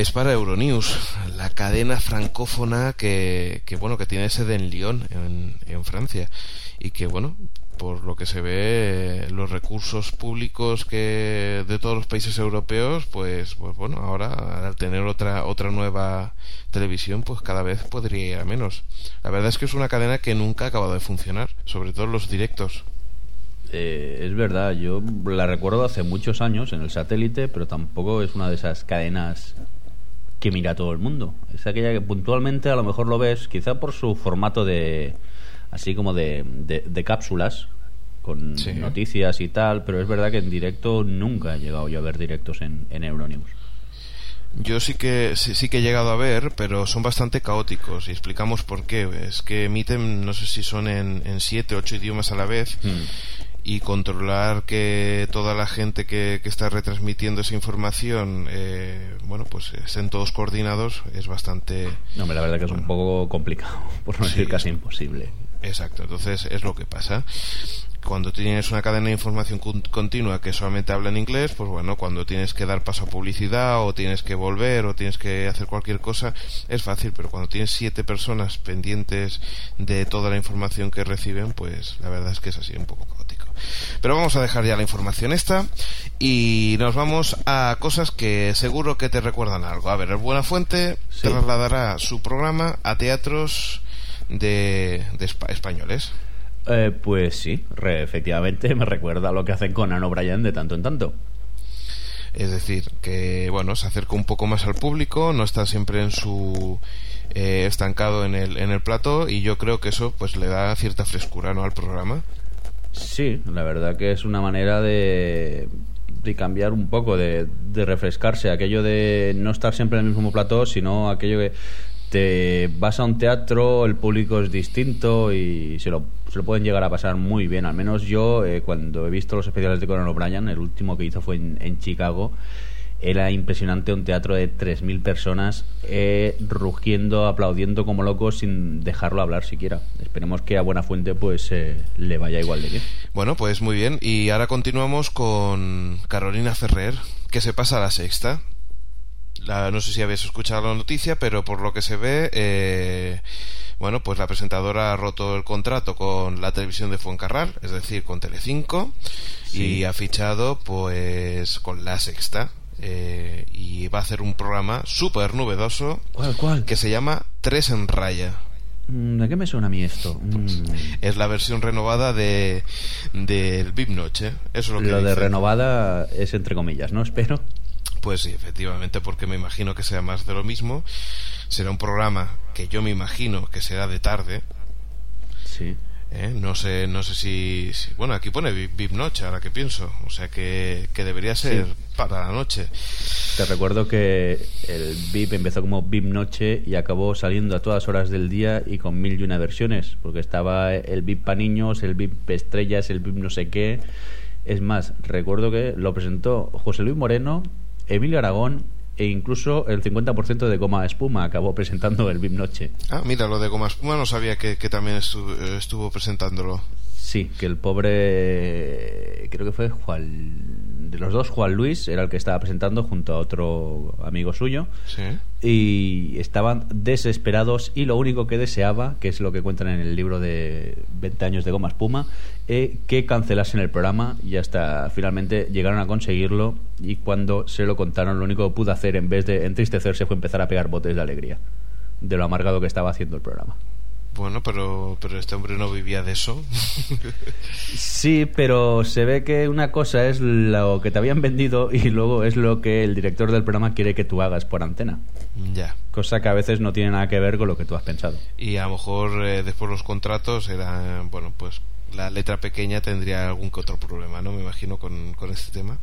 es para Euronews, la cadena francófona que, bueno, que tiene sede en Lyon, en, Francia, y que bueno, por lo que se ve, los recursos públicos que de todos los países europeos, pues, pues bueno, ahora al tener otra otra nueva televisión, pues cada vez podría ir a menos. La verdad es que es una cadena que nunca ha acabado de funcionar, sobre todo los directos. Eh, es verdad, yo la recuerdo hace muchos años en el satélite, pero tampoco es una de esas cadenas que mira todo el mundo. Es aquella que puntualmente a lo mejor lo ves, quizá por su formato de, así como de, de, de cápsulas, con Sí. noticias y tal, pero es verdad que en directo nunca he llegado yo a ver directos en, en Euronews. Yo sí que sí, sí que he llegado a ver, pero son bastante caóticos y explicamos por qué. Es que emiten, no sé si son en, en siete, ocho idiomas a la vez y controlar que toda la gente que, que está retransmitiendo esa información, eh, bueno, pues estén todos coordinados es bastante No, la verdad que es un poco complicado, por no Sí. decir casi imposible. Exacto, entonces es lo que pasa. Cuando tienes una cadena de información con- continua que solamente habla en inglés, pues bueno, cuando tienes que dar paso a publicidad o tienes que volver o tienes que hacer cualquier cosa, es fácil, pero cuando tienes siete personas pendientes de toda la información que reciben, pues la verdad es que es así un poco. Pero vamos a dejar ya la información esta y nos vamos a cosas que seguro que te recuerdan algo. A ver, el Buena Fuente Sí. trasladará su programa a teatros de, de espa- españoles. Eh, pues sí, re- efectivamente me recuerda a lo que hacen con Anne O'Brien de tanto en tanto. Es decir, que bueno, se acerca un poco más al público, no está siempre en su eh, estancado en el, en el plato y yo creo que eso pues le da cierta frescura ¿no? al programa. Sí, la verdad que es una manera de, de cambiar un poco, de, de refrescarse, aquello de no estar siempre en el mismo plató, sino aquello que te vas a un teatro, el público es distinto y se lo, se lo pueden llegar a pasar muy bien. Al menos yo, eh, cuando he visto los especiales de Conan O'Brien, el último que hizo fue en, en Chicago, era impresionante un teatro de 3.000 personas eh, rugiendo, aplaudiendo como locos sin dejarlo hablar siquiera. Esperemos que a Buena Fuente pues eh, le vaya igual de bien. Bueno, pues muy bien. Y ahora continuamos con Carolina Ferrer, que se pasa a la sexta. La- no sé si habéis escuchado la noticia, pero por lo que se ve, eh, bueno, pues la presentadora ha roto el contrato con la televisión de Fuencarral, es decir, con Telecinco, y ha fichado pues con la sexta. Eh, y va a hacer un programa súper novedoso ¿Cuál, cuál? que se llama Tres en Raya. Mm, ¿De qué me suena a mí esto? Mm, Es la versión renovada de del VIP Noche. Eso es lo que lo de renovada es entre comillas, ¿no? Espero. Pues sí, efectivamente, porque me imagino que sea más de lo mismo. Será un programa que yo me imagino que será de tarde. Sí. ¿Eh? No sé, no sé si, si- bueno, aquí pone VIP, Noche, ahora que pienso, o sea que, que debería ser Sí. para la noche. Te recuerdo que el VIP empezó como VIP Noche y acabó saliendo a todas horas del día y con mil y una versiones, porque estaba el VIP para niños, el VIP estrellas, el VIP no sé qué. Es más, recuerdo que lo presentó José Luis Moreno, Emilio Aragón e incluso el 50% de Goma Espuma acabó presentando el VIP Noche. Ah, mira, lo de Goma Espuma no sabía que, que también estu- eh, estuvo presentándolo. Sí, que el pobre, creo que fue Juan, de los dos, Juan Luis, era el que estaba presentando junto a otro amigo suyo. Sí. y estaban desesperados y lo único que deseaba, que es lo que cuentan en el libro de 20 años de Goma Espuma, eh, que cancelasen el programa y hasta finalmente llegaron a conseguirlo y cuando se lo contaron lo único que pudo hacer en vez de entristecerse fue empezar a pegar botes de alegría de lo amargado que estaba haciendo el programa. Bueno, pero, pero este hombre no vivía de eso. Sí, pero se ve que una cosa es lo que te habían vendido y luego es lo que el director del programa quiere que tú hagas por antena. ya. Cosa que a veces no tiene nada que ver con lo que tú has pensado. Y a lo mejor eh, después los contratos eran, bueno, pues la letra pequeña tendría algún que otro problema, ¿no? Me imagino con, con este tema.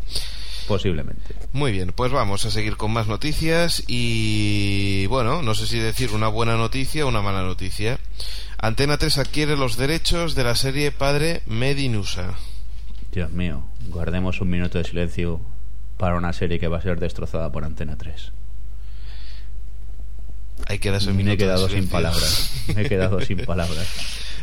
Posiblemente. Muy bien, pues vamos a seguir con más noticias y bueno, no sé si decir una buena noticia o una mala noticia. Antena 3 adquiere los derechos de la serie Padre Medinusa. Dios mío, guardemos un minuto de silencio para una serie que va a ser destrozada por Antena 3. Hay que darse un Me he minuto de quedado sin palabras. Me he quedado sin palabras.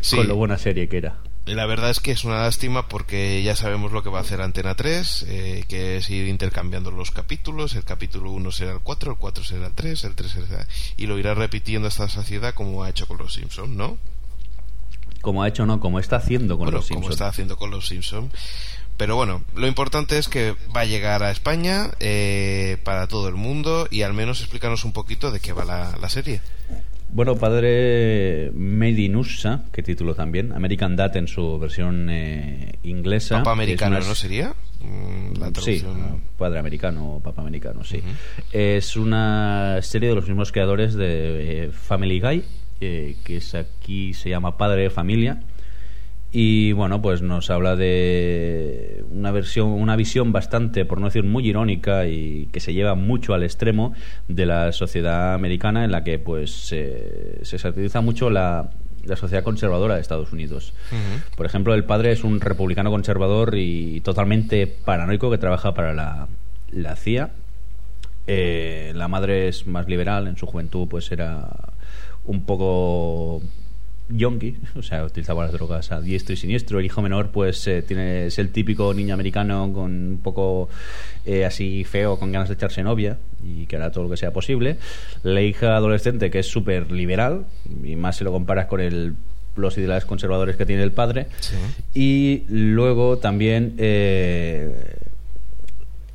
Sí. Con lo buena serie que era. La verdad es que es una lástima porque ya sabemos lo que va a hacer Antena 3, eh, que es ir intercambiando los capítulos. El capítulo 1 será el 4, el 4 será el 3, el 3 será... Y lo irá repitiendo hasta saciedad como ha hecho con los Simpsons, ¿no? Como ha hecho, no, como está haciendo con bueno, los como Simpsons. está haciendo con los Simpsons. Pero bueno, lo importante es que va a llegar a España eh, para todo el mundo y al menos explícanos un poquito de qué va la, la serie. Bueno, padre Medinusa, que título también, American Dad en su versión eh, inglesa. Papa Es americano, una- ¿no sería? Mm, La Sí, traducción. padre americano o papa americano, sí. Es una serie de los mismos creadores de eh, Family Guy, eh, que es aquí se llama Padre de Familia. Y bueno, pues nos habla de una versión, una visión bastante, por no decir muy irónica y que se lleva mucho al extremo de la sociedad americana en la que pues se, se satiriza mucho la, la sociedad conservadora de Estados Unidos. Por ejemplo, el padre es un republicano conservador y totalmente paranoico que trabaja para la, la CIA. Eh, la madre es más liberal, en su juventud pues era un poco yonki, o sea, utilizaba las drogas a diestro y siniestro. El hijo menor, pues, eh, tiene, es el típico niño americano con un poco eh, así feo, con ganas de echarse novia y que hará todo lo que sea posible. La hija adolescente, que es súper liberal, y más si lo comparas con el los ideales conservadores que tiene el padre. Y luego también eh,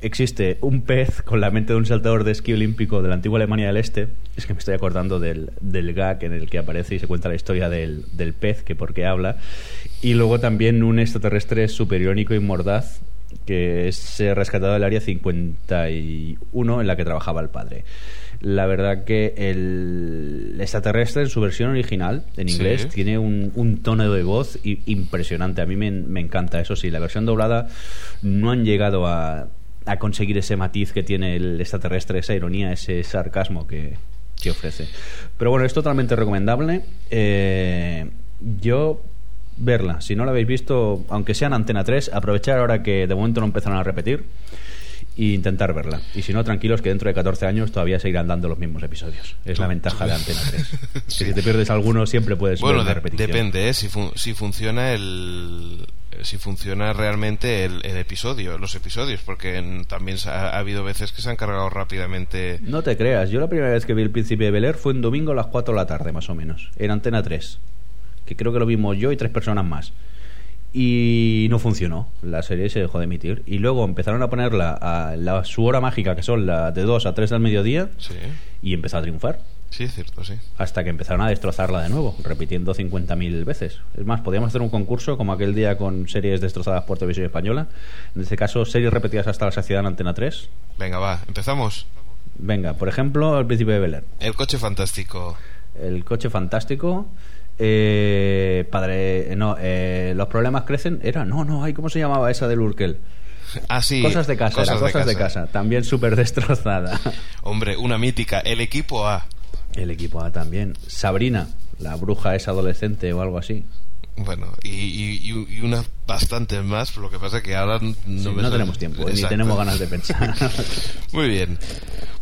existe un pez con la mente de un saltador de esquí olímpico de la antigua Alemania del Este. Es que me estoy acordando del, del gag en el que aparece y se cuenta la historia del, del pez, que por qué habla. Y luego también un extraterrestre super irónico y mordaz que es rescatado del área 51 en la que trabajaba el padre. La verdad que el extraterrestre en su versión original, en Sí. inglés, tiene un, un tono de voz impresionante. A mí me, me encanta, eso sí. La versión doblada no han llegado a, a conseguir ese matiz que tiene el extraterrestre, esa ironía, ese sarcasmo que, que ofrece. Pero bueno, es totalmente recomendable. Eh, yo verla, si no la habéis visto, aunque sea en Antena 3, aprovechar ahora que de momento no empezaron a repetir e intentar verla. Y si no, tranquilos que dentro de 14 años todavía seguirán dando los mismos episodios. Es la ventaja de Antena 3. Que si te pierdes alguno siempre puedes Bueno, ver repetición. depende, ¿eh? Si, fun- si funciona el si funciona realmente el, el episodio, los episodios, porque en- también ha, ha habido veces que se han cargado rápidamente. No te creas, yo la primera vez que vi El Príncipe de Bel Air fue un domingo a las 4 de la tarde, más o menos, en Antena 3. Que creo que lo vimos yo y tres personas más. Y no funcionó, la serie se dejó de emitir. Y luego empezaron a ponerla a la, su hora mágica, que son las de 2 a 3 del mediodía, Sí, y empezó a triunfar. Sí, es cierto, sí. Hasta que empezaron a destrozarla de nuevo, repitiendo 50.000 veces. Es más, podíamos hacer un concurso como aquel día con series destrozadas por televisión española. En este caso, series repetidas hasta la saciedad en Antena 3. Venga, va, empezamos. Venga, por ejemplo, El Príncipe de Bel Air. El coche fantástico. El coche fantástico. Eh, padre, no, eh, los problemas crecen. Era, no, no, ay, ¿cómo se llamaba esa del Urkel? Ah, sí. cosas de casa, era, cosas de casa. casa. También súper destrozada. Hombre, una mítica. El equipo A. El equipo A también. Sabrina, la bruja es adolescente o algo así. Bueno, y, y, y- unas bastantes más, lo que pasa que ahora no, Sí, me no sale- tenemos tiempo, ni tenemos ganas de pensar. Muy bien.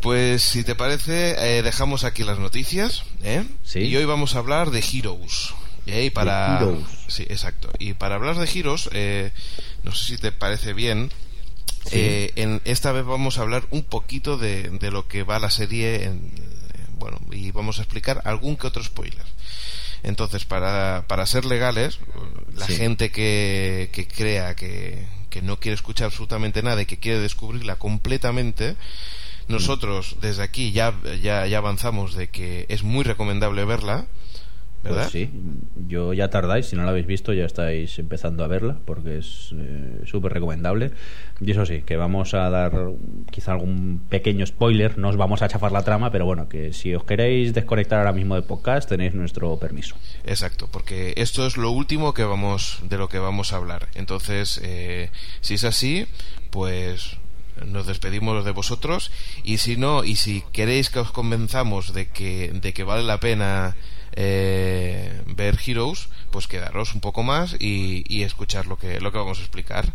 Pues si te parece, eh, dejamos aquí las noticias. ¿eh? Sí. Y hoy vamos a hablar de Heroes. ¿eh? Y para... De Heroes. Sí, exacto. Y para hablar de Heroes, eh, no sé si te parece bien. eh, en esta vez vamos a hablar un poquito de, de lo que va la serie. En, bueno, y vamos a explicar algún que otro spoiler. Entonces, para, para ser legales, la Sí. gente que, que crea que, que no quiere escuchar absolutamente nada y que quiere descubrirla completamente, nosotros desde aquí ya, ya, ya avanzamos de que es muy recomendable verla, ¿verdad? Pues sí, yo ya tardáis, si no la habéis visto ya estáis empezando a verla porque es eh, súper recomendable. Y eso sí, que vamos a dar quizá algún pequeño spoiler, no os vamos a chafar la trama, pero bueno, que si os queréis desconectar ahora mismo de podcast tenéis nuestro permiso. Exacto, porque esto es lo último que vamos de lo que vamos a hablar. Entonces, eh, si es así, pues nos despedimos de vosotros y si no y si queréis que os convenzamos de que de que vale la pena eh, ver Heroes, pues quedaros un poco más y, y escuchar lo que lo que vamos a explicar.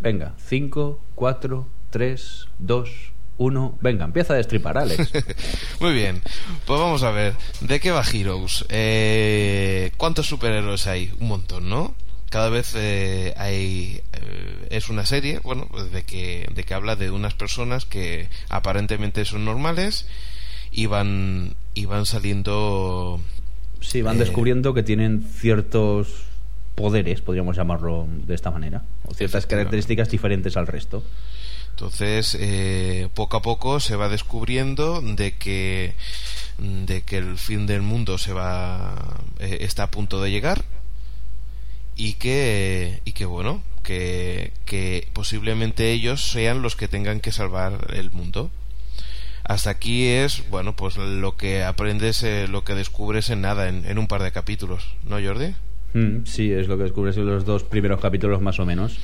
Venga, 5, 4, 3, 2, 1. Venga, empieza a destripar, Alex. Muy bien, pues vamos a ver, ¿de qué va Heroes? Eh, ¿Cuántos superhéroes hay? Un montón, ¿no? Cada vez eh, hay... eh, es una serie, bueno, pues de que, de que habla de unas personas que aparentemente son normales y van, y van saliendo... Sí, van Eh, descubriendo que tienen ciertos poderes, podríamos llamarlo de esta manera, o ciertas características diferentes al resto. Entonces, eh, poco a poco se va descubriendo de que, de que el fin del mundo se va, eh, está a punto de llegar y que, y que bueno, que, que posiblemente ellos sean los que tengan que salvar el mundo. Hasta aquí es, bueno, pues lo que aprendes, eh, lo que descubres en nada, en, en un par de capítulos, ¿no, Jordi? Mm, sí, es lo que descubres en los dos primeros capítulos más o menos.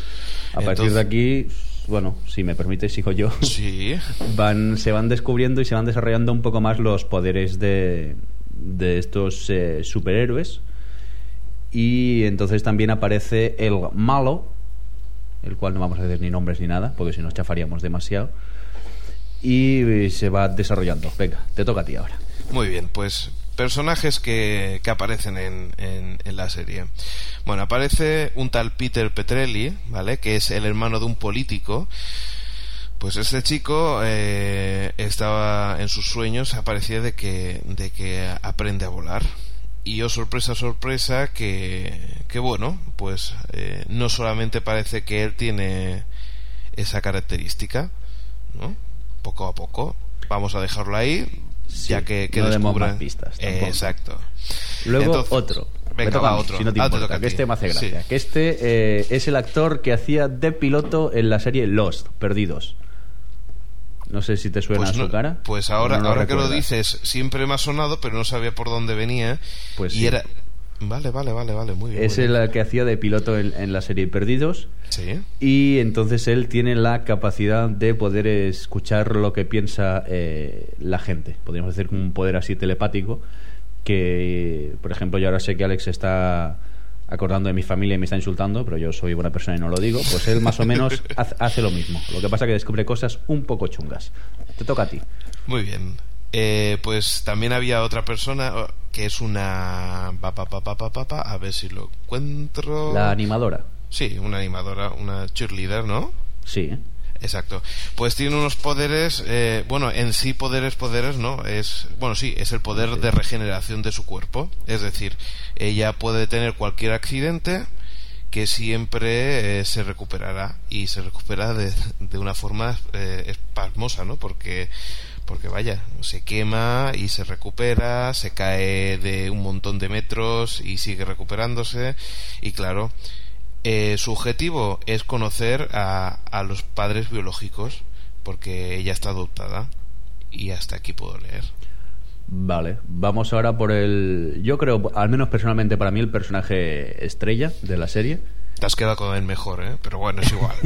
A partir de aquí, bueno, si me permite, sigo yo. Sí. Van, se van descubriendo y se van desarrollando un poco más los poderes de, de estos eh, superhéroes. Y entonces también aparece el malo, el cual no vamos a decir ni nombres ni nada, porque si no chafaríamos demasiado. Y eh, se va desarrollando. Venga, te toca a ti ahora. Muy bien, pues personajes que, que aparecen en, en, en la serie. Bueno, aparece un tal Peter Petrelli, ¿vale? Que es el hermano de un político. Pues este chico eh, estaba en sus sueños, aparecía de que, de que aprende a volar. Y oh sorpresa, sorpresa, que, que bueno, pues eh, no solamente parece que él tiene esa característica, ¿no? Poco a poco. Vamos a dejarlo ahí, Sí, ya que, que no demos descubran- más pistas Eh, exacto. Luego Entonces- otro. Venga, Me toca va, a otro. si no te Ah, te importa, toca a que este me hace gracia. Sí. Que este eh, es el actor que hacía de piloto en la serie Lost, Perdidos. No sé si te suena Pues, su cara. pues ahora, No ahora que lo dices, siempre me ha sonado, pero no sabía por dónde venía. Pues y sí. era. Vale, vale, vale, vale, muy bien. Es muy bien. el que hacía de piloto en, en la serie Perdidos. Sí. Y entonces él tiene la capacidad de poder escuchar lo que piensa eh, la gente. Podríamos decir un poder así telepático. Que, por ejemplo, yo ahora sé que Alex está acordando de mi familia y me está insultando, pero yo soy buena persona y no lo digo. Pues él más o menos hace lo mismo. Lo que pasa es que descubre cosas un poco chungas. Te toca a ti. Muy bien. Eh, pues también había otra persona oh, que es una. pa, pa, pa, pa, pa, pa, pa, a ver si lo encuentro. La animadora. Sí, una animadora, una cheerleader, ¿no? Sí. Exacto. Pues tiene unos poderes, eh, bueno, en sí poderes, poderes, ¿no? Es, bueno, sí, es el poder de regeneración de su cuerpo. Es decir, ella puede tener cualquier accidente que siempre eh, se recuperará y se recupera de, de una forma eh, espasmosa, ¿no? Porque, porque vaya, se quema y se recupera, se cae de un montón de metros y sigue recuperándose y claro, eh, su objetivo es conocer a, a los padres biológicos porque ella está adoptada y hasta aquí puedo leer. Vale, vamos ahora por el. Yo creo, al menos personalmente para mí, el personaje estrella de la serie. Te has quedado con el mejor, ¿eh? Pero bueno, es igual.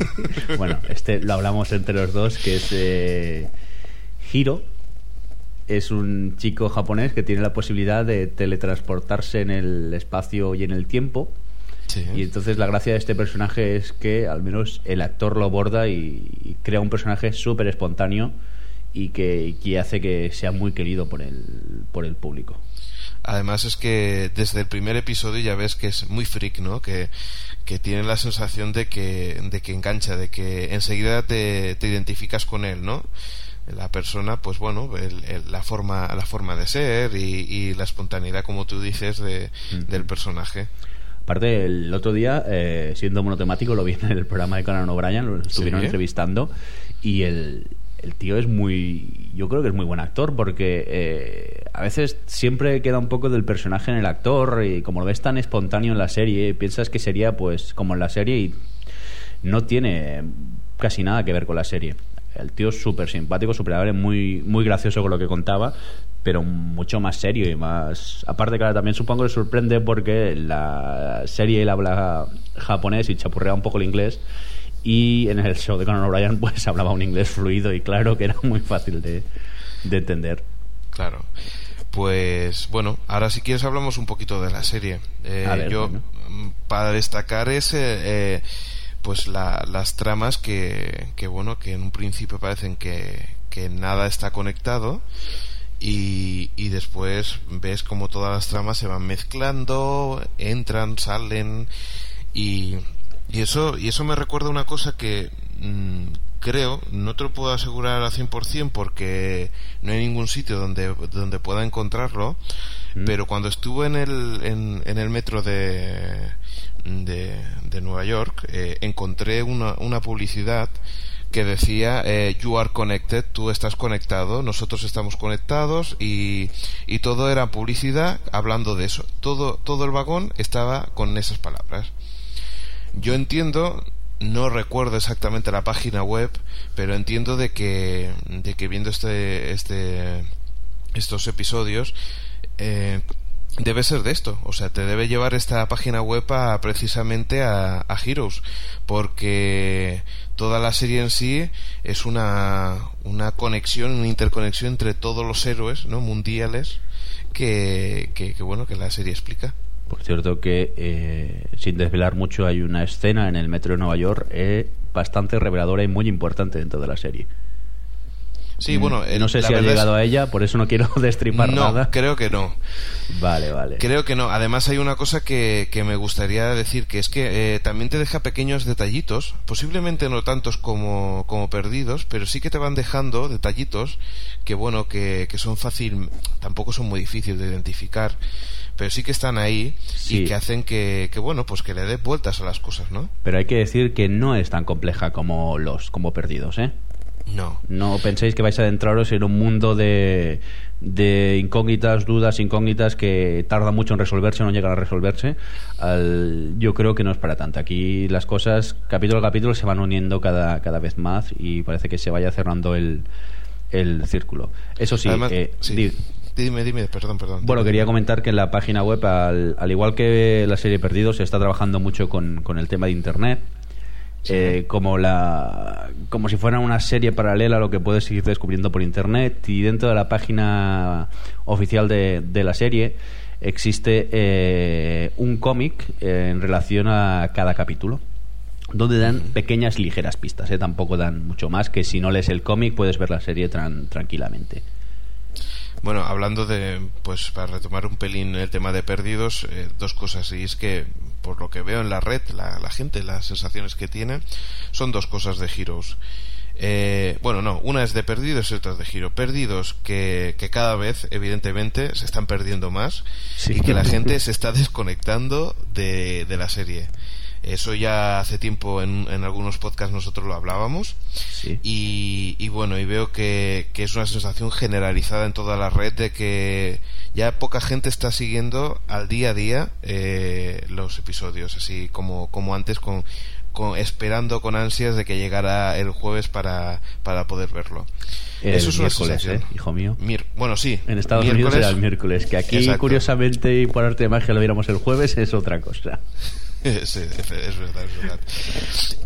bueno, este lo hablamos entre los dos, que es eh, Hiro. Es un chico japonés que tiene la posibilidad de teletransportarse en el espacio y en el tiempo. Sí. Y entonces la gracia de este personaje es que al menos el actor lo aborda y, y crea un personaje súper espontáneo y que, que hace que sea muy querido por el, por el público. Además es que desde el primer episodio ya ves que es muy freak, ¿no? Que, que tiene la sensación de que, de que engancha, de que enseguida te, te identificas con él, ¿no? La persona, pues bueno, el- el- la, forma, la forma de ser y, y la espontaneidad, como tú dices, de, del personaje. Aparte, el otro día, eh, siendo monotemático, lo vi en el programa de Conan O'Brien, lo estuvieron Sí. entrevistando y el, el tío es muy... Yo creo que es muy buen actor porque eh, a veces siempre queda un poco del personaje en el actor y como lo ves tan espontáneo en la serie, piensas que sería pues como en la serie y no tiene casi nada que ver con la serie. El tío es súper simpático, súper amable, muy, muy gracioso con lo que contaba, pero mucho más serio y más... Aparte, claro, también supongo que sorprende porque la serie él habla japonés y chapurrea un poco el inglés y en el show de Conan O'Brien pues hablaba un inglés fluido y claro que era muy fácil de, de entender. Claro. Pues bueno, ahora si quieres hablamos un poquito de la serie. Eh, ver, yo, bueno. mm, para destacar es eh, pues la- las tramas que, que, bueno, que en un principio parecen que, que nada está conectado y, y después ves como todas las tramas se van mezclando, entran, salen y, y eso y eso me recuerda una cosa que mm, creo, no te lo puedo asegurar al 100% porque no hay ningún sitio donde, donde pueda encontrarlo, Mm. pero cuando estuve en el, en, en el metro de, de, de Nueva York eh, encontré una, una publicidad que decía eh, you are connected, tú estás conectado, nosotros estamos conectados y, y todo era publicidad hablando de eso. Todo, todo el vagón estaba con esas palabras. Yo entiendo, no recuerdo exactamente la página web, pero entiendo de que, de que viendo este, este, estos episodios, eh, debe ser de esto. O sea, te debe llevar esta página web a, precisamente a, a Heroes, porque toda la serie en sí es una, una conexión, una interconexión entre todos los héroes ¿no? mundiales que, que, que, bueno, que la serie explica. Por cierto que, eh, sin desvelar mucho, hay una escena en el metro de Nueva York eh, bastante reveladora y muy importante dentro de la serie. Sí, bueno, Mm, el- no sé si ha es- llegado a ella, por eso no quiero destripar no, nada. creo que no. Vale, vale. Creo que no. Además hay una cosa que, que me gustaría decir, que es que eh, también te deja pequeños detallitos, posiblemente no tantos como, como perdidos, pero sí que te van dejando detallitos que, bueno, que, que son fácil, tampoco son muy difíciles de identificar, pero sí que están ahí Sí. y que hacen que, que, bueno, pues que le des vueltas a las cosas, ¿no? Pero hay que decir que no es tan compleja como los como perdidos, ¿eh? No. No penséis que vais a adentraros en un mundo de, de incógnitas, dudas, incógnitas que tarda mucho en resolverse o no llegan a resolverse. Al- yo creo que no es para tanto. Aquí las cosas, capítulo a capítulo, se van uniendo cada, cada vez más y parece que se vaya cerrando el, el círculo. Eso sí, Además, eh, sí. di- Dime, dime, perdón, perdón. bueno, quería comentar que en la página web, al, al igual que la serie Perdidos, se está trabajando mucho con, con el tema de Internet. Eh, como la como si fuera una serie paralela a lo que puedes ir descubriendo por internet y dentro de la página oficial de, de la serie existe eh, un cómic eh, en relación a cada capítulo donde dan pequeñas ligeras pistas ¿eh? tampoco dan mucho más que si no lees el cómic puedes ver la serie tran- tranquilamente Bueno, hablando de, pues para retomar un pelín el tema de perdidos, eh, dos cosas. Y es que, por lo que veo en la red, la, la gente, las sensaciones que tiene, son dos cosas de Heroes. Eh, bueno, no, una es de perdidos y otra es de giro. Perdidos que, que cada vez, evidentemente, se están perdiendo más Sí. y que la gente se está desconectando de, de la serie. Eso ya hace tiempo en, en algunos podcasts nosotros lo hablábamos. Sí. Y, y bueno, y veo que, que es una sensación generalizada en toda la red de que ya poca gente está siguiendo al día a día eh, los episodios, así como, como antes, con, con- esperando con ansias de que llegara el jueves para, para poder verlo. El Eso es una miércoles, sensación. ¿eh? hijo mío. Bueno, sí. En Estados Unidos era el miércoles, que aquí Exacto. curiosamente y por arte de magia lo viéramos el jueves es otra cosa. Es verdad, es verdad.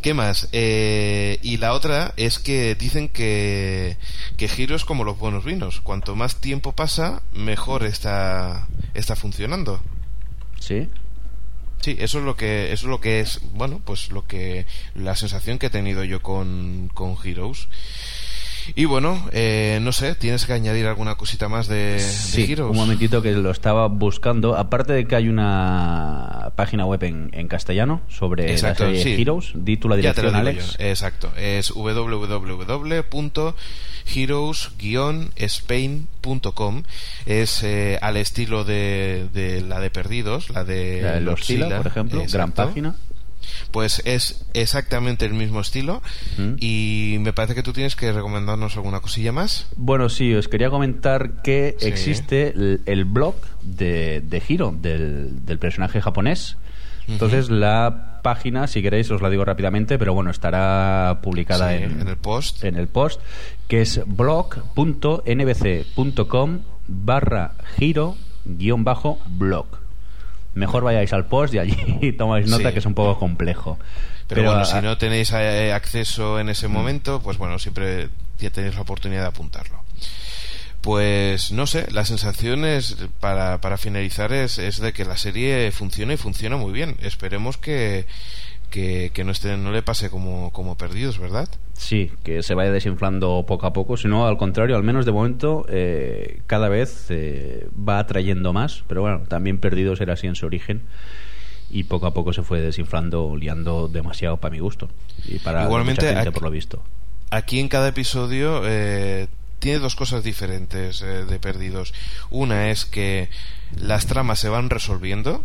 ¿Qué más? Eh, y la otra es que dicen que, que Giro es como los buenos vinos. Cuanto más tiempo pasa, mejor está, está funcionando. ¿Sí? Sí, eso es lo que eso es lo que es, bueno, pues lo que la sensación que he tenido yo con, con Heroes. Y bueno, eh, no sé, ¿tienes que añadir alguna cosita más de, de Sí, Heroes? un momentito que lo estaba buscando. Aparte de que hay una página web en, en castellano sobre Exacto, la serie sí. Heroes, di tú la Ya te lo dirección, digo Alex. yo. Exacto, es www.heroes-spain.com. Es eh, al estilo de, de la de Perdidos, la de La de Los Sila, por ejemplo, gran página. Pues es exactamente el mismo estilo Mm. y me parece que tú tienes que recomendarnos alguna cosilla más. Bueno, sí, os quería comentar que Sí. existe el, el blog de, de Hiro, del, del personaje japonés. Entonces, la página, si queréis, os la digo rápidamente, pero bueno, estará publicada Sí, en, en el post. en el post, que es blog.nbc.com barra giro guion bajo blog. Mejor vayáis al post y allí tomáis nota Sí. que es un poco complejo. Pero, bueno, a- si no tenéis eh, acceso en ese momento, pues bueno, siempre ya tenéis la oportunidad de apuntarlo. Pues no sé, la sensación es, para, para finalizar, es, es de que la serie funciona y funciona muy bien. Esperemos que, que, que no, esté, no le pase como, como perdidos, ¿verdad? Sí, que se vaya desinflando poco a poco, sino al contrario, al menos de momento, eh, cada vez eh, va atrayendo más, pero bueno, también Perdidos era así en su origen y poco a poco se fue desinflando, liando demasiado para mi gusto y para Igualmente, mucha gente aquí- por lo visto. Aquí en cada episodio eh, tiene dos cosas diferentes de perdidos. Una es que las tramas se van resolviendo,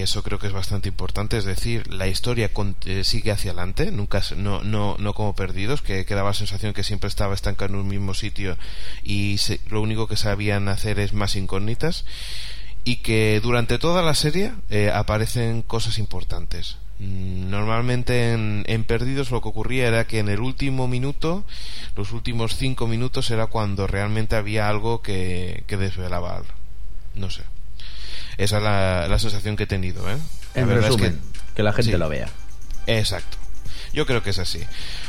eso creo que es bastante importante, es decir, la historia eh, sigue hacia adelante, nunca no, no, no como perdidos, que, que daba la sensación que siempre estaba estancado en un mismo sitio y se- lo único que sabían hacer es más incógnitas y que durante toda la serie eh, aparecen cosas importantes. Mm, Normalmente en, Perdidos lo que ocurría era que en el último minuto, los últimos cinco minutos era cuando realmente había algo que, que desvelaba. No sé. Esa es la, la sensación que he tenido, ¿eh? La En verdad es resumen, que, la gente sí. lo vea. Exacto. Yo creo que es así.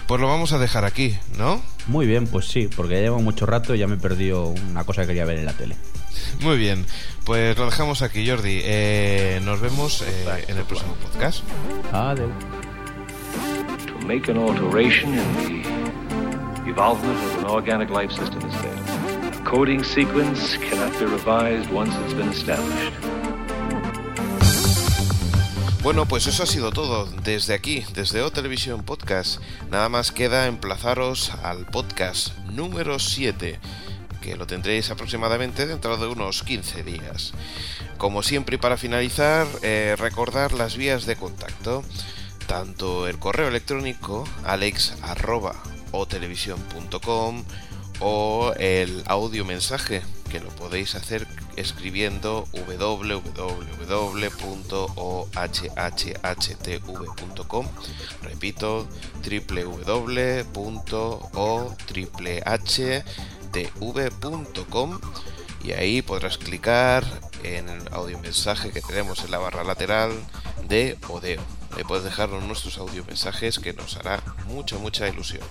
Pues lo vamos a dejar aquí, ¿no? Muy bien, pues sí, porque ya llevo mucho rato y ya me perdió una cosa que quería ver en la tele. Muy bien. Pues lo dejamos aquí, Jordi. Eh, nos vemos eh, en el próximo podcast. Adeu. To make an alteration in the evolvement of an organic life system is fatal. A coding sequence cannot be revised once it's been established. Bueno, pues eso ha sido todo desde aquí, desde O Televisión Podcast. Nada más queda emplazaros al podcast número 7, que lo tendréis aproximadamente dentro de unos 15 días. Como siempre para finalizar, eh, recordar las vías de contacto, tanto el correo electrónico alex arroba otelevisión.com o el audio mensaje que lo podéis hacer escribiendo www.ohhtv.com repito www.ohhtv.com y ahí podrás clicar en el audio mensaje que tenemos en la barra lateral de Odeo. Ahí puedes dejarnos nuestros audio mensajes que nos hará mucha mucha ilusión.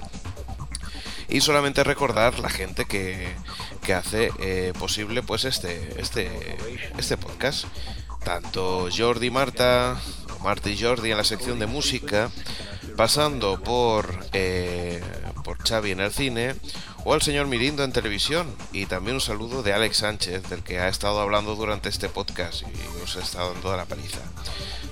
Y solamente recordar la gente que, que hace eh, posible pues este, este, este podcast. Tanto Jordi Marta, o Marta y Jordi en la sección de música, pasando por, eh, por Xavi en el cine, o al señor Mirindo en televisión. Y también un saludo de Alex Sánchez, del que ha estado hablando durante este podcast y os ha estado dando la paliza.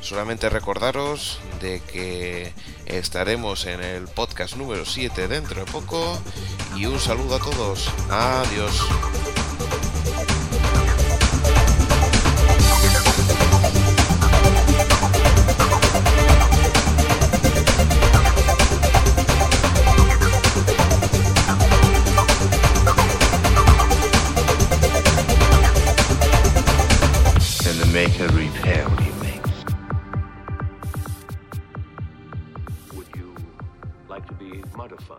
Solamente recordaros de que estaremos en el podcast número 7 dentro de poco y un saludo a todos. Adiós. Spotify.